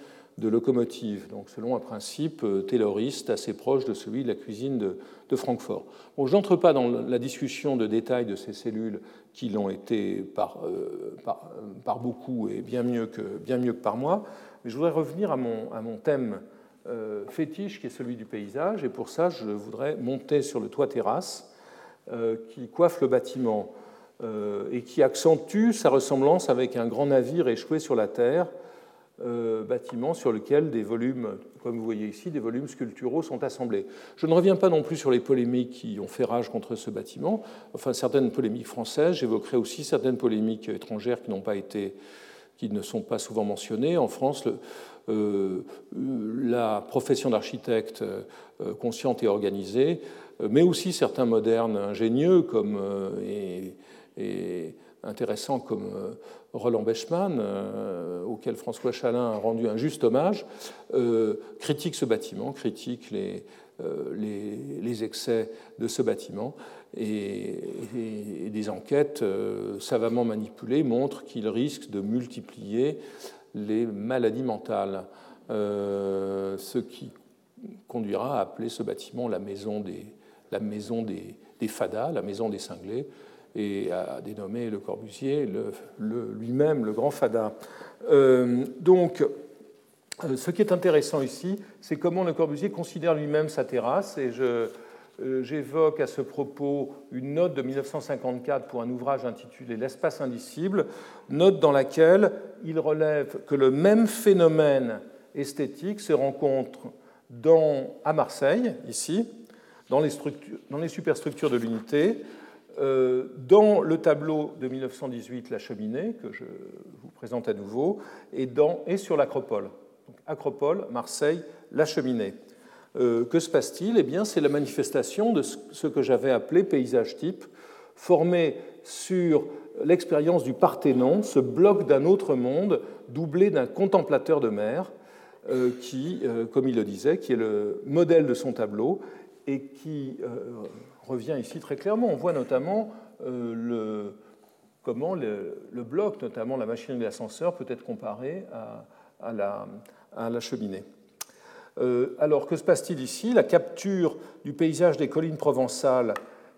de locomotive, donc selon un principe tayloriste assez proche de celui de la cuisine de, Francfort. Bon, je n'entre pas dans la discussion de détails de ces cellules qui l'ont été par, par, par, beaucoup et bien mieux, que, bien mieux que par moi, mais je voudrais revenir à mon, à mon thème fétiche qui est celui du paysage, et pour ça je voudrais monter sur le toit terrasse qui coiffe le bâtiment euh, et qui accentue sa ressemblance avec un grand navire échoué sur la terre, euh, bâtiment sur lequel des volumes, comme vous voyez ici, des volumes sculpturaux sont assemblés. Je ne reviens pas non plus sur les polémiques qui ont fait rage contre ce bâtiment, enfin certaines polémiques françaises, j'évoquerai aussi certaines polémiques étrangères qui n'ont pas été qui ne sont pas souvent mentionnées. En France, euh, la profession d'architecte consciente et organisée, mais aussi certains modernes ingénieux comme intéressants comme euh, Roland Bechmann, euh, auquel François Chalin a rendu un juste hommage, euh, critique ce bâtiment, critique les, les, excès de ce bâtiment. Et, des enquêtes savamment manipulées montrent qu'il risque de multiplier les maladies mentales, ce qui conduira à appeler ce bâtiment la maison des, la maison des, des fadas, la maison des cinglés, et a dénommé Le Corbusier le, lui-même le grand fada. Euh, donc, euh, ce qui est intéressant ici, c'est comment Le Corbusier considère lui-même sa terrasse, et euh, j'évoque à ce propos une note de 1954 pour un ouvrage intitulé L'espace indicible, note dans laquelle il relève que le même phénomène esthétique se rencontre à Marseille, ici, dans les superstructures de l'unité, dans le tableau de 1918, La cheminée, que je vous présente à nouveau, et, sur l'Acropole. Acropole, Marseille, La cheminée. que se passe-t-il? Eh bien, c'est la manifestation de ce que j'avais appelé paysage type, formé sur l'expérience du Parthénon, ce bloc d'un autre monde doublé d'un contemplateur de mer, euh, qui, euh, comme il le disait, qui est le modèle de son tableau et qui euh, revient ici très clairement. On voit notamment le, comment le, bloc, notamment la machine de l'ascenseur, peut être comparé à, la, cheminée. alors, que se passe-t-il ici? La capture du paysage des collines provençales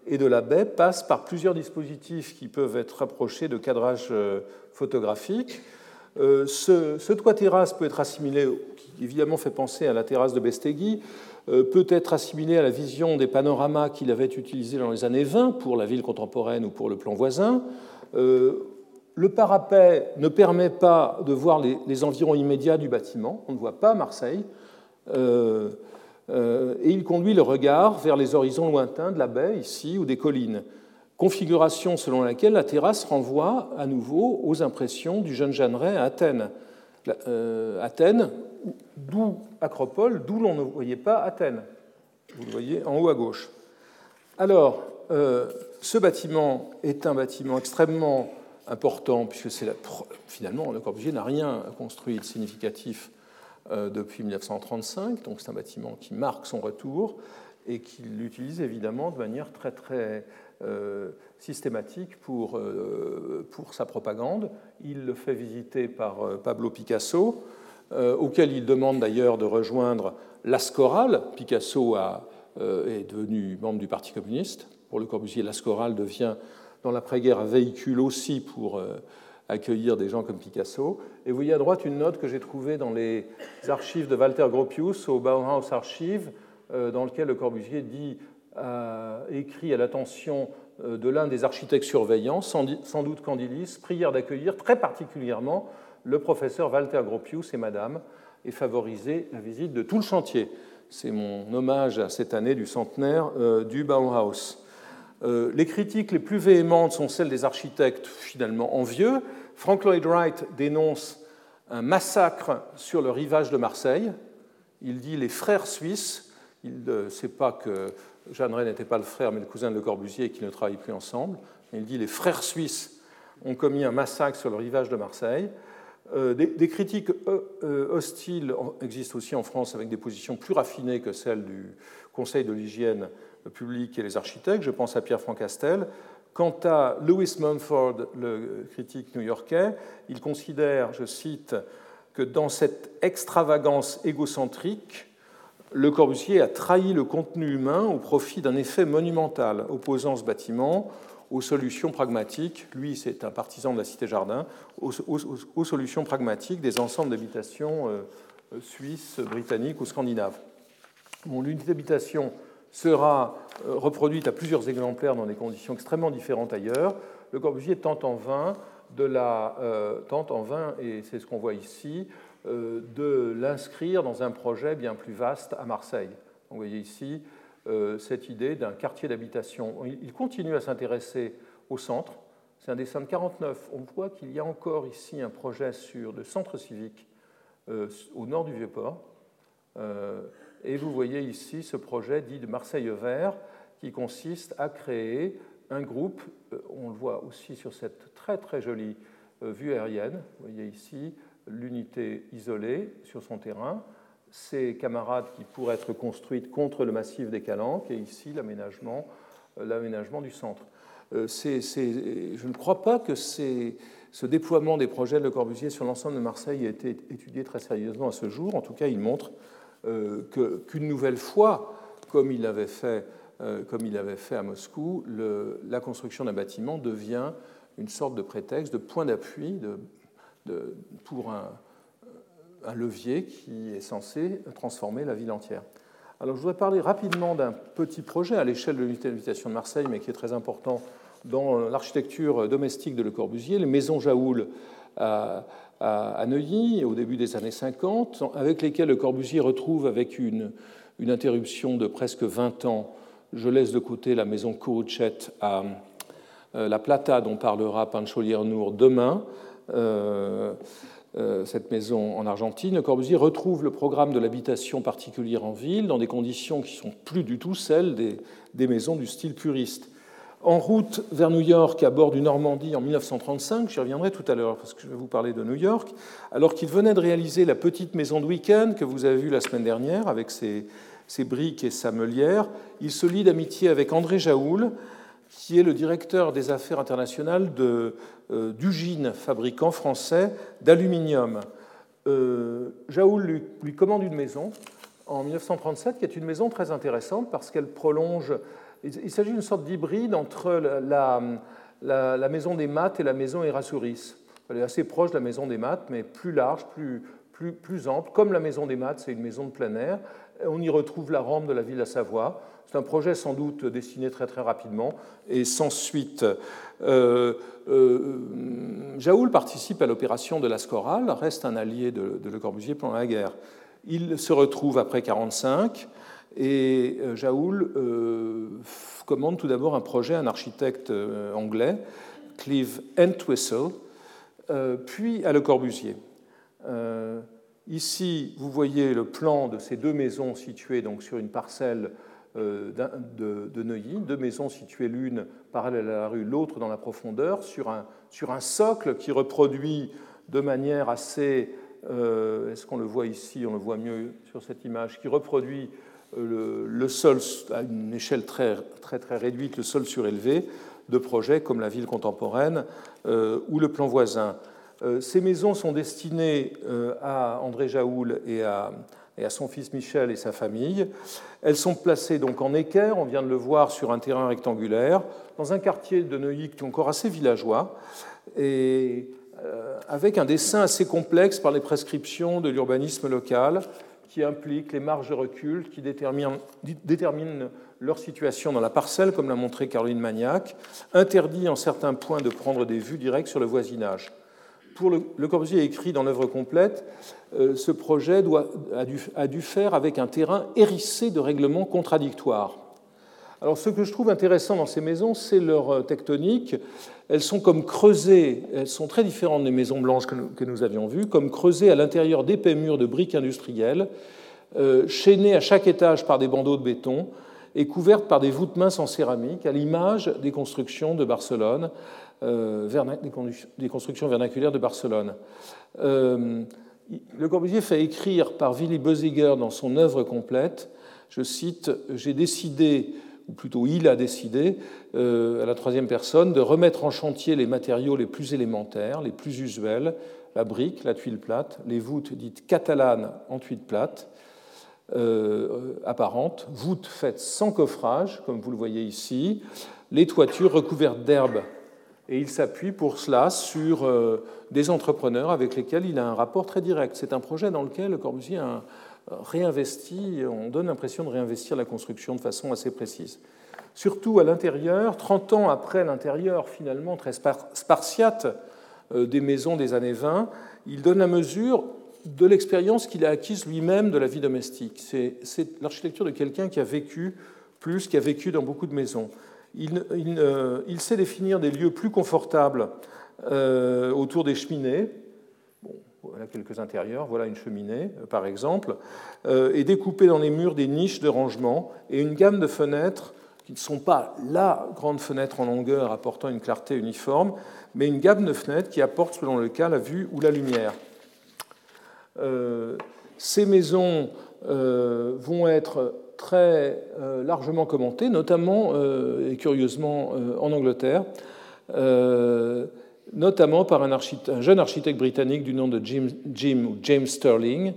et de la baie passe par plusieurs dispositifs qui peuvent être rapprochés de cadrage euh, photographique. Euh, ce, toit terrasse peut être assimilé, qui évidemment fait penser à la terrasse de Bestegui, euh, peut être assimilé à la vision des panoramas qu'il avait utilisés dans les années 20 pour la ville contemporaine ou pour le plan voisin. le parapet ne permet pas de voir les, les, environs immédiats du bâtiment, on ne voit pas Marseille. Euh, et il conduit le regard vers les horizons lointains de la baie, ici, ou des collines. Configuration selon laquelle la terrasse renvoie à nouveau aux impressions du jeune Jeanneret à Athènes. Euh, Athènes, d'où Acropole, d'où l'on ne voyait pas Athènes. Vous le voyez en haut à gauche. Alors, euh, ce bâtiment est un bâtiment extrêmement important, puisque c'est finalement, Le Corbusier n'a rien construit de significatif euh, depuis 1935, donc c'est un bâtiment qui marque son retour et qu'il utilise évidemment de manière très très systématique pour, euh, pour sa propagande. Il le fait visiter par Pablo Picasso, auquel il demande d'ailleurs de rejoindre l'Ascoral. Picasso a, est devenu membre du Parti communiste. Pour Le Corbusier, l'Ascoral devient dans l'après-guerre un véhicule aussi pour accueillir des gens comme Picasso. Et vous voyez à droite une note que j'ai trouvée dans les archives de Walter Gropius au Bauhaus Archive, euh, dans lequel Le Corbusier dit, écrit à l'attention euh, de l'un des architectes surveillants, sans doute Candilis, prière d'accueillir très particulièrement le professeur Walter Gropius et Madame, et favoriser la visite de tout le chantier. C'est mon hommage à cette année du centenaire euh, du Bauhaus. Les critiques les plus véhémentes sont celles des architectes finalement envieux, Frank Lloyd Wright dénonce un massacre sur le rivage de Marseille. Il dit les frères suisses. Il ne sait pas que Jeanneret n'était pas le frère, mais le cousin de Le Corbusier qu'ils ne travaillent plus ensemble. Il dit les frères suisses ont commis un massacre sur le rivage de Marseille. Euh, des, critiques euh, euh, hostiles existent aussi en France avec des positions plus raffinées que celles du Conseil de l'hygiène publique et les architectes. Je pense à Pierre Francastel. Quant à Louis Mumford, le critique new-yorkais, il considère, je cite, que dans cette extravagance égocentrique, Le Corbusier a trahi le contenu humain au profit d'un effet monumental, opposant ce bâtiment aux solutions pragmatiques, lui c'est un partisan de la cité-jardin, aux, solutions pragmatiques des ensembles d'habitations euh, suisses, britanniques ou scandinaves. L'unité d'habitation sera euh, reproduite à plusieurs exemplaires dans des conditions extrêmement différentes ailleurs. Le Corbusier tente en vain, de la, euh, tente en vain et c'est ce qu'on voit ici, euh, de l'inscrire dans un projet bien plus vaste à Marseille. vous voyez ici cette idée d'un quartier d'habitation. Il continue à s'intéresser au centre. C'est un dessin de 49. On voit qu'il y a encore ici un projet sur de centre civique au nord du Vieux-Port. Et vous voyez ici ce projet dit de Marseille Vert qui consiste à créer un groupe, euh, on le voit aussi sur cette très très jolie euh, vue aérienne, vous voyez ici l'unité isolée sur son terrain, ses camarades qui pourraient être construites contre le massif des Calanques et ici l'aménagement, euh, l'aménagement du centre. c'est, je ne crois pas que ce déploiement des projets de Le Corbusier sur l'ensemble de Marseille ait été étudié très sérieusement à ce jour. En tout cas, il montre euh, qu'une nouvelle fois, comme il avait fait, euh, comme il avait fait à Moscou, la construction d'un bâtiment devient une sorte de prétexte, de point d'appui de, pour un, levier qui est censé transformer la ville entière. Alors je voudrais parler rapidement d'un petit projet à l'échelle de l'unité d'habitation de Marseille, mais qui est très important dans l'architecture domestique de Le Corbusier, les maisons Jaoul à, Neuilly au début des années 50, avec lesquels Le Corbusier retrouve avec une, interruption de presque 20 ans, je laisse de côté la maison Courchet à, la Plata dont parlera Pancho Liernour demain, cette maison en Argentine, Corbusier retrouve le programme de l'habitation particulière en ville dans des conditions qui sont plus du tout celles des, maisons du style puriste. En route vers New York, à bord du Normandie en 1935, j'y reviendrai tout à l'heure parce que je vais vous parler de New York, alors qu'il venait de réaliser la petite maison de week-end que vous avez vue la semaine dernière avec ses, briques et sa meulière, il se lie d'amitié avec André Jaoul, qui est le directeur des affaires internationales euh, d'Ugine, fabricant français d'aluminium. Euh, Jaoul lui commande une maison en 1937 qui est une maison très intéressante parce qu'elle prolonge il s'agit d'une sorte d'hybride entre la, maison des maths et la maison Erasouris. Elle est assez proche de la maison des maths, mais plus large, plus, plus, ample. Comme la maison des maths, c'est une maison de plein air. On y retrouve la rampe de la ville à Savoie. C'est un projet sans doute dessiné très très rapidement et sans suite. Euh, euh, Jaoul participe à l'opération de la Scoral, reste un allié de, Le Corbusier pendant la guerre. Il se retrouve après 1945 et euh, Jaoul commande tout d'abord un projet à un architecte anglais, Clive Entwistle, puis à Le Corbusier. Ici, vous voyez le plan de ces deux maisons situées donc sur une parcelle de, Neuilly, deux maisons situées l'une parallèle à la rue, l'autre dans la profondeur, sur un, socle qui reproduit de manière assez, est-ce qu'on le voit ici, on le voit mieux sur cette image, qui reproduit le, sol à une échelle très, très, très réduite, le sol surélevé, de projets comme la ville contemporaine euh, ou le plan voisin. Euh, ces maisons sont destinées euh, à André Jaoul et à, son fils Michel et sa famille. Elles sont placées donc en équerre, on vient de le voir, sur un terrain rectangulaire, dans un quartier de Neuilly qui est encore assez villageois, et avec un dessin assez complexe par les prescriptions de l'urbanisme local qui impliquent les marges de recul, qui déterminent, leur situation dans la parcelle, comme l'a montré Caroline Magnac, interdit en certains points de prendre des vues directes sur le voisinage. Pour le, Corbusier écrit dans l'œuvre complète, euh, ce projet doit, a, dû, a dû faire avec un terrain hérissé de règlements contradictoires. Alors, ce que je trouve intéressant dans ces maisons, c'est leur euh, tectonique. Elles sont comme creusées, elles sont très différentes des maisons blanches que nous, avions vues, comme creusées à l'intérieur d'épais murs de briques industrielles, euh, chaînées à chaque étage par des bandeaux de béton et couvertes par des voûtes minces en céramique, à l'image des constructions de Barcelone, euh, des constructions vernaculaires de Barcelone. le Corbusier fait écrire par Willy Bösiger dans son œuvre complète, je cite, J'ai décidé ou plutôt il a décidé, euh, à la troisième personne, de remettre en chantier les matériaux les plus élémentaires, les plus usuels, la brique, la tuile plate, les voûtes dites catalanes en tuile plate, euh, voûtes faites sans coffrage, comme vous le voyez ici, les toitures recouvertes d'herbe. Et il s'appuie pour cela sur euh, des entrepreneurs avec lesquels il a un rapport très direct. C'est un projet dans lequel Le Corbusier a un, réinvesti, on donne l'impression de réinvestir la construction de façon assez précise. Surtout à l'intérieur, 30 ans après l'intérieur finalement très spartiate euh, des maisons des années 20, il donne la mesure de l'expérience qu'il a acquise lui-même de la vie domestique. C'est l'architecture de quelqu'un qui a vécu plus, qui a vécu dans beaucoup de maisons. Il, sait définir des lieux plus confortables euh, autour des cheminées, voilà quelques intérieurs, voilà une cheminée euh, par exemple, euh, et découper dans les murs des niches de rangement et une gamme de fenêtres qui ne sont pas la grande fenêtre en longueur apportant une clarté uniforme, mais une gamme de fenêtres qui apporte selon le cas la vue ou la lumière. Euh, ces maisons vont être très largement commentées, notamment et curieusement en Angleterre notamment par un, jeune architecte britannique du nom de Jim, ou James Sterling,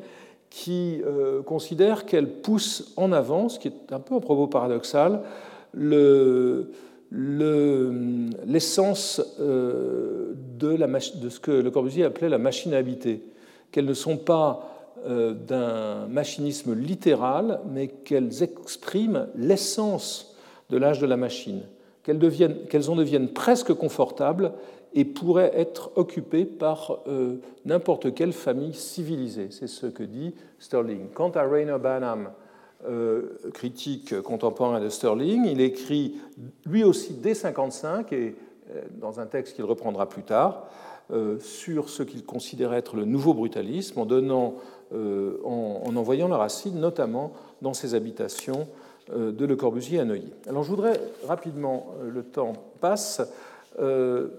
qui euh, considère qu'elle pousse en avant, ce qui est un peu un propos paradoxal, l'essence euh, de, de, ce que Le Corbusier appelait la machine à habiter, qu'elles ne sont pas euh, d'un machinisme littéral, mais qu'elles expriment l'essence de l'âge de la machine, qu'elles en deviennent presque confortables et pourrait être occupé par euh, n'importe quelle famille civilisée. C'est ce que dit Sterling. Quant à Rainer Banham, euh, critique contemporain de Sterling, il écrit lui aussi dès 1955 et, dans un texte qu'il reprendra plus tard, sur ce qu'il considère être le nouveau brutalisme, en, donnant, en, en envoyant la racine notamment dans ses habitations de Le Corbusier à Neuilly. Alors je voudrais rapidement, le temps passe,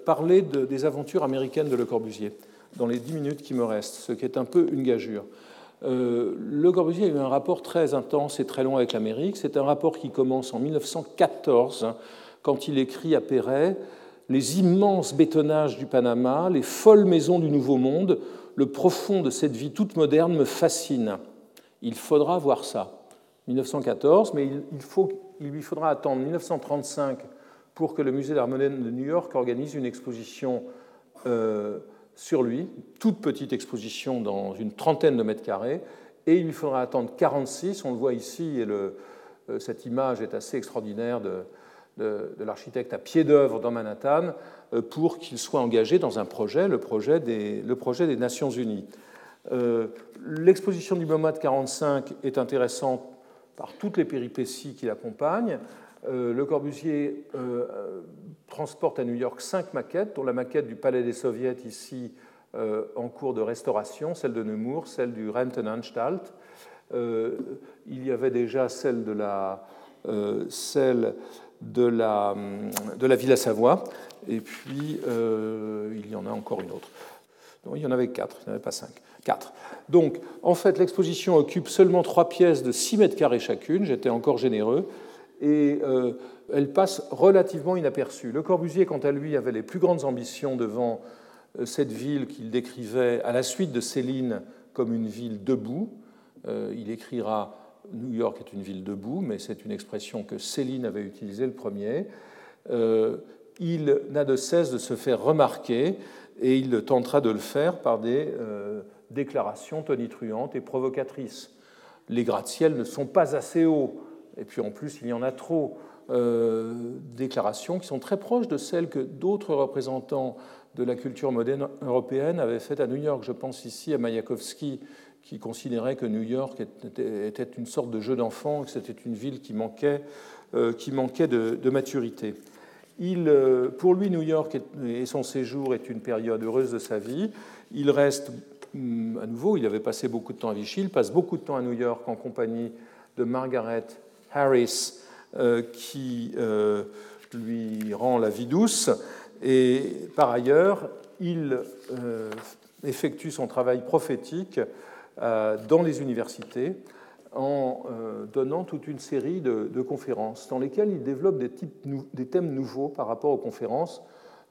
parler des aventures américaines de Le Corbusier dans les dix minutes qui me restent, ce qui est un peu une gageure. Euh, le Corbusier a eu un rapport très intense et très long avec l'Amérique. C'est un rapport qui commence en 1914, quand il écrit à Perret Les immenses bétonnages du Panama, les folles maisons du Nouveau Monde, le profond de cette vie toute moderne me fascine. Il faudra voir ça. 1914, mais il, faut, il lui faudra attendre 1935 pour que le Musée d'art de New York organise une exposition. Euh, sur lui, toute petite exposition dans une trentaine de mètres carrés, et il lui faudra attendre 46, on le voit ici, et euh, cette image est assez extraordinaire de, l'architecte à pied d'œuvre dans Manhattan, euh, pour qu'il soit engagé dans un projet, le projet des, Nations Unies. Euh, l'exposition du MoMA de 45 est intéressante par toutes les péripéties qui l'accompagnent. Le Corbusier transporte à New York cinq maquettes, dont la maquette du Palais des Soviets ici euh, en cours de restauration, celle de Nemours, celle du Rentenanstalt. Euh, il y avait déjà celle de la, euh, celle de la, de la Villa Savoie, et puis il y en a encore une autre. Non, il y en avait quatre, il n'y en avait pas cinq. Quatre. Donc, en fait, l'exposition occupe seulement trois pièces de 6 mètres carrés chacune, j'étais encore généreux, et elle passe relativement inaperçue. Le Corbusier, quant à lui, avait les plus grandes ambitions devant euh, cette ville qu'il décrivait à la suite de Céline comme une ville debout. Euh, il écrira New York est une ville debout, mais c'est une expression que Céline avait utilisée le premier. Euh, il n'a de cesse de se faire remarquer et il tentera de le faire par des déclarations tonitruantes et provocatrices. Les gratte-ciels ne sont pas assez hauts, et puis en plus il y en a trop. Euh, déclarations qui sont très proches de celles que d'autres représentants de la culture moderne européenne avaient faites à New York. Je pense ici à Mayakovsky, qui considérait que New York était une sorte de jeu d'enfant, que c'était une ville qui manquait, euh, qui manquait de, maturité. Euh, pour lui, New York et son séjour est une période heureuse de sa vie. Il reste, hum, à nouveau, il avait passé beaucoup de temps à Vichy, il passe beaucoup de temps à New York en compagnie de Margaret Harris, euh, qui lui rend la vie douce. Et par ailleurs, il effectue son travail prophétique dans les universités en donnant toute une série de, conférences dans lesquelles il développe des, thèmes nouveaux par rapport aux conférences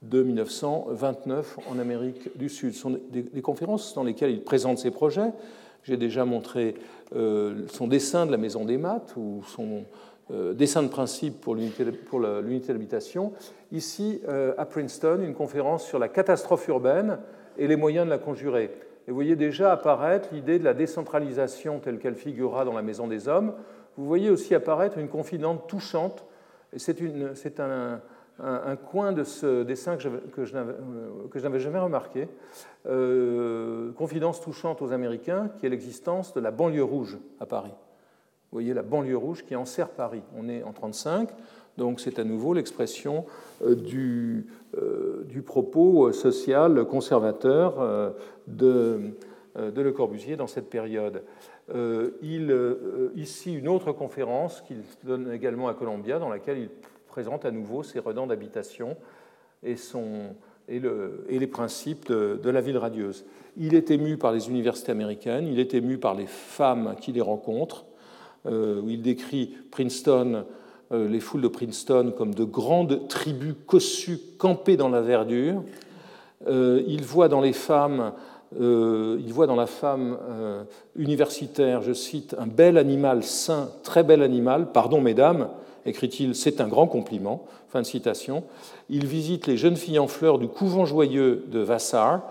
de 1929 en Amérique du Sud. Ce sont des, conférences dans lesquelles il présente ses projets. J'ai déjà montré son dessin de la maison des maths ou son, euh, dessin de principe pour l'unité d'habitation. Ici, euh, à Princeton, une conférence sur la catastrophe urbaine et les moyens de la conjurer. Et vous voyez déjà apparaître l'idée de la décentralisation telle qu'elle figurera dans la Maison des Hommes. Vous voyez aussi apparaître une confidente touchante. Et c'est un, coin de ce dessin que je n'avais jamais remarqué. Euh, confidence touchante aux Américains, qui est l'existence de la banlieue rouge à Paris. Vous voyez la banlieue rouge qui enserre Paris. On est en 1935, donc c'est à nouveau l'expression euh, du, euh, du, propos social conservateur euh, de, de, Le Corbusier dans cette période. Il, ici, une autre conférence qu'il donne également à Columbia, dans laquelle il présente à nouveau ses redans d'habitation et, et, le, et, les principes de, de, la ville radieuse. Il est ému par les universités américaines, il est ému par les femmes qui les rencontrent, euh, où il décrit Princeton, euh, les foules de Princeton comme de grandes tribus cossues campées dans la verdure. Euh, il voit dans les femmes il voit dans la femme universitaire, je cite, un bel animal sain, très bel animal, pardon mesdames, écrit-il, c'est un grand compliment, fin de citation. Il visite les jeunes filles en fleurs du couvent joyeux de Vassar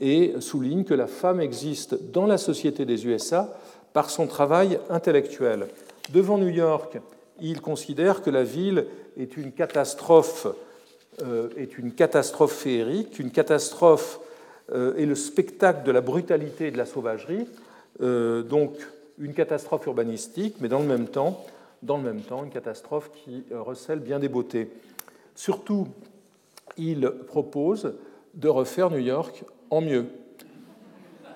et souligne que la femme existe dans la société des USA par son travail intellectuel. Devant New York, il considère que la ville est une catastrophe, euh, une catastrophe féerique, une catastrophe euh, est le spectacle de la brutalité et de la sauvagerie, euh, donc une catastrophe urbanistique, mais dans le même temps, une catastrophe qui recèle bien des beautés. Surtout, il propose de refaire New York en mieux,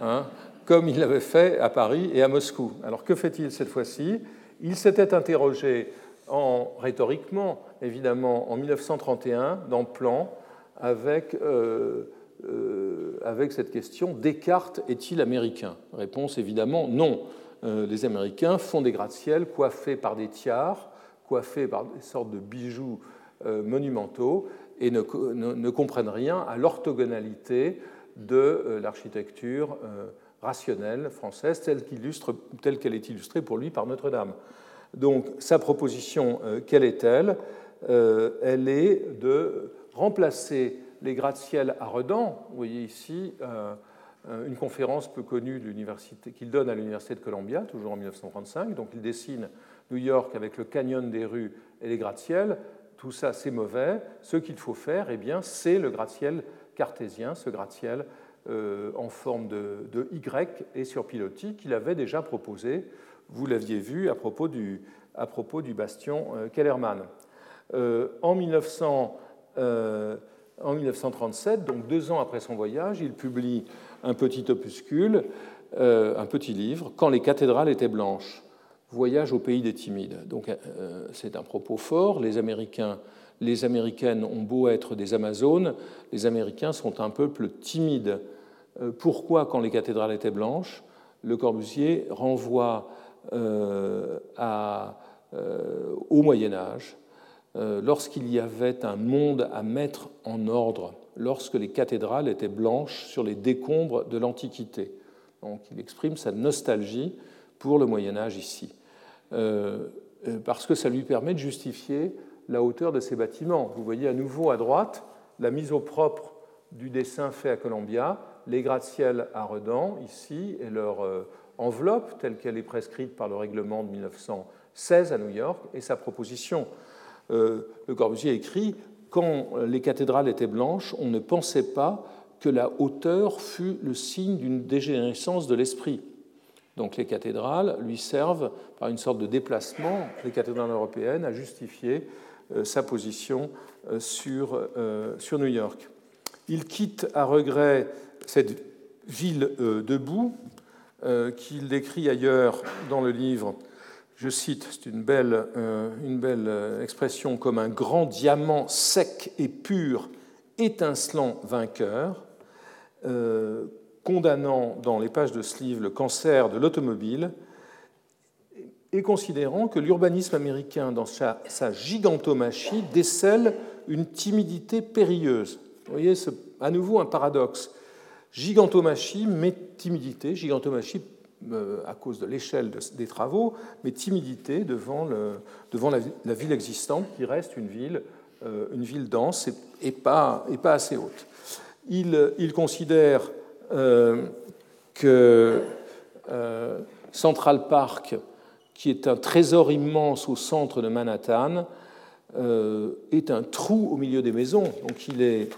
hein, comme il l'avait fait à Paris et à Moscou. Alors que fait-il cette fois-ci? Il s'était interrogé en, rhétoriquement, évidemment, en 1931, dans Plan, avec, euh, euh, avec cette question Descartes est-il américain? Réponse évidemment non. Euh, les Américains font des gratte-ciel coiffés par des tiares, coiffés par des sortes de bijoux monumentaux, et ne, comprennent rien à l'orthogonalité de l'architecture rationnelle française telle qu'elle est illustrée pour lui par Notre-Dame. Donc sa proposition, euh, quelle est-elle? Euh, Elle est de remplacer les gratte-ciel à Redan. Vous voyez ici euh, une conférence peu connue qu'il donne à l'Université de Columbia, toujours en 1935. Donc il dessine New York avec le canyon des rues et les gratte-ciel. Tout ça, c'est mauvais. Ce qu'il faut faire, eh c'est le gratte-ciel cartésien, ce gratte-ciel en forme de, Y et sur pilotis qu'il avait déjà proposé vous l'aviez vu à propos du, à propos du bastion euh, Kellerman. Euh, en, 1900, euh, en 1937, donc deux ans après son voyage, il publie un petit opuscule, un petit livre, Quand les cathédrales étaient blanches, Voyage au pays des timides. Donc c'est un propos fort. Les Américains, les Américaines ont beau être des Amazones, les Américains sont un peuple timide. Pourquoi, quand les cathédrales étaient blanches, Le Corbusier renvoie euh, euh, au Moyen Âge, euh, lorsqu'il y avait un monde à mettre en ordre, lorsque les cathédrales étaient blanches sur les décombres de l'Antiquité. Donc il exprime sa nostalgie pour le Moyen Âge ici, parce que ça lui permet de justifier la hauteur de ces bâtiments. Vous voyez à nouveau à droite la mise au propre du dessin fait à Columbia, les gratte-ciel à Redan ici et leur enveloppe telle qu'elle est prescrite par le règlement de 1916 à New York et sa proposition. Euh, le Corbusier écrit Quand les cathédrales étaient blanches, on ne pensait pas que la hauteur fût le signe d'une dégénérescence de l'esprit. Donc les cathédrales lui servent, par une sorte de déplacement, les cathédrales européennes, à justifier euh, sa position euh, sur, sur New York. Il quitte à regret cette ville debout euh, qu'il décrit ailleurs dans le livre. Je cite, c'est une belle, euh, euh, expression, comme un grand diamant sec et pur, étincelant vainqueur, condamnant dans les pages de ce livre le cancer de l'automobile et considérant que l'urbanisme américain, dans sa, sa, gigantomachie, décèle une timidité périlleuse. Vous voyez, à nouveau un paradoxe. Gigantomachie, mais timidité, gigantomachie euh, à cause de l'échelle des travaux, mais timidité devant, devant la, ville existante qui reste une ville, euh, une ville dense et, pas, et pas assez haute. Il, il considère euh, que Central Park, qui est un trésor immense au centre de Manhattan, est un trou au milieu des maisons. Donc il est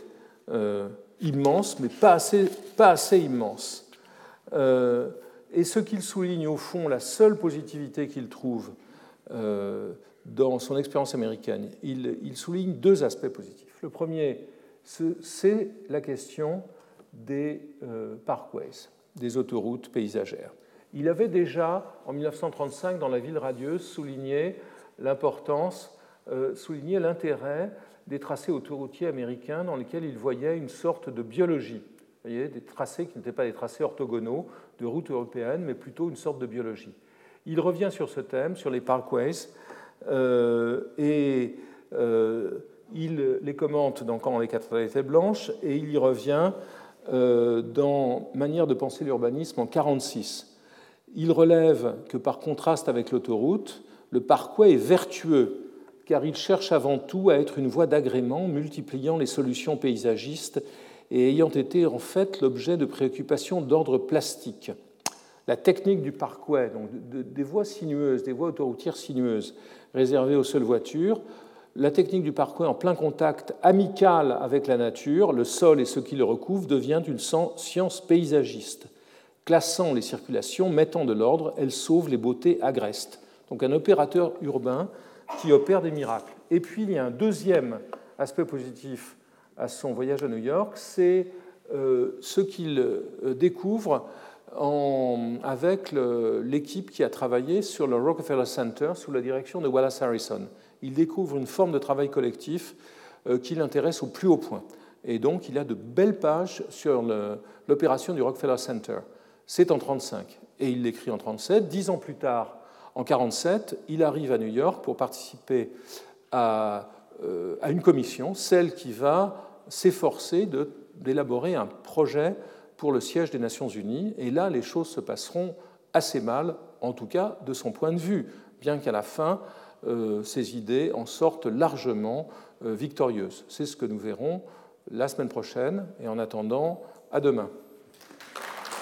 immense, mais pas assez, pas assez immense. Euh, et ce qu'il souligne, au fond, la seule positivité qu'il trouve euh, dans son expérience américaine, il, souligne deux aspects positifs. Le premier, c'est la question des euh, parkways, des autoroutes paysagères. Il avait déjà, en 1935, dans La ville radieuse, souligné l'importance, souligné l'intérêt des tracés autoroutiers américains dans lesquels il voyait une sorte de biologie. Vous voyez, des tracés qui n'étaient pas des tracés orthogonaux de routes européennes, mais plutôt une sorte de biologie. Il revient sur ce thème, sur les parkways, euh, et euh, il les commente dans Quand les quatre étaient blanches, et il y revient euh, dans Manière de penser l'urbanisme en 1946. Il relève que par contraste avec l'autoroute, le parkway est vertueux car il cherche avant tout à être une voie d'agrément multipliant les solutions paysagistes et ayant été en fait l'objet de préoccupations d'ordre plastique. La technique du parkway, donc des voies sinueuses, des voies autoroutières sinueuses réservées aux seules voitures, la technique du parkway en plein contact amical avec la nature, le sol et ce qui le recouvre, devient une science paysagiste. Classant les circulations, mettant de l'ordre, elle sauve les beautés agrestes. Donc un opérateur urbain qui opère des miracles. Et puis il y a un deuxième aspect positif à son voyage à New York, c'est ce qu'il découvre avec l'équipe qui a travaillé sur le Rockefeller Center sous la direction de Wallace Harrison. Il découvre une forme de travail collectif qui l'intéresse au plus haut point. Et donc, il a de belles pages sur l'opération du Rockefeller Center. C'est en 1935 et il l'écrit en 1937. Dix ans plus tard, en 1947, il arrive à New York pour participer à, euh, une commission, celle qui va s'efforcer d'élaborer un projet pour le siège des Nations Unies. Et là, les choses se passeront assez mal, en tout cas de son point de vue, bien qu'à la fin, euh, ses idées en sortent largement euh, victorieuses. C'est ce que nous verrons la semaine prochaine. Et en attendant, à demain.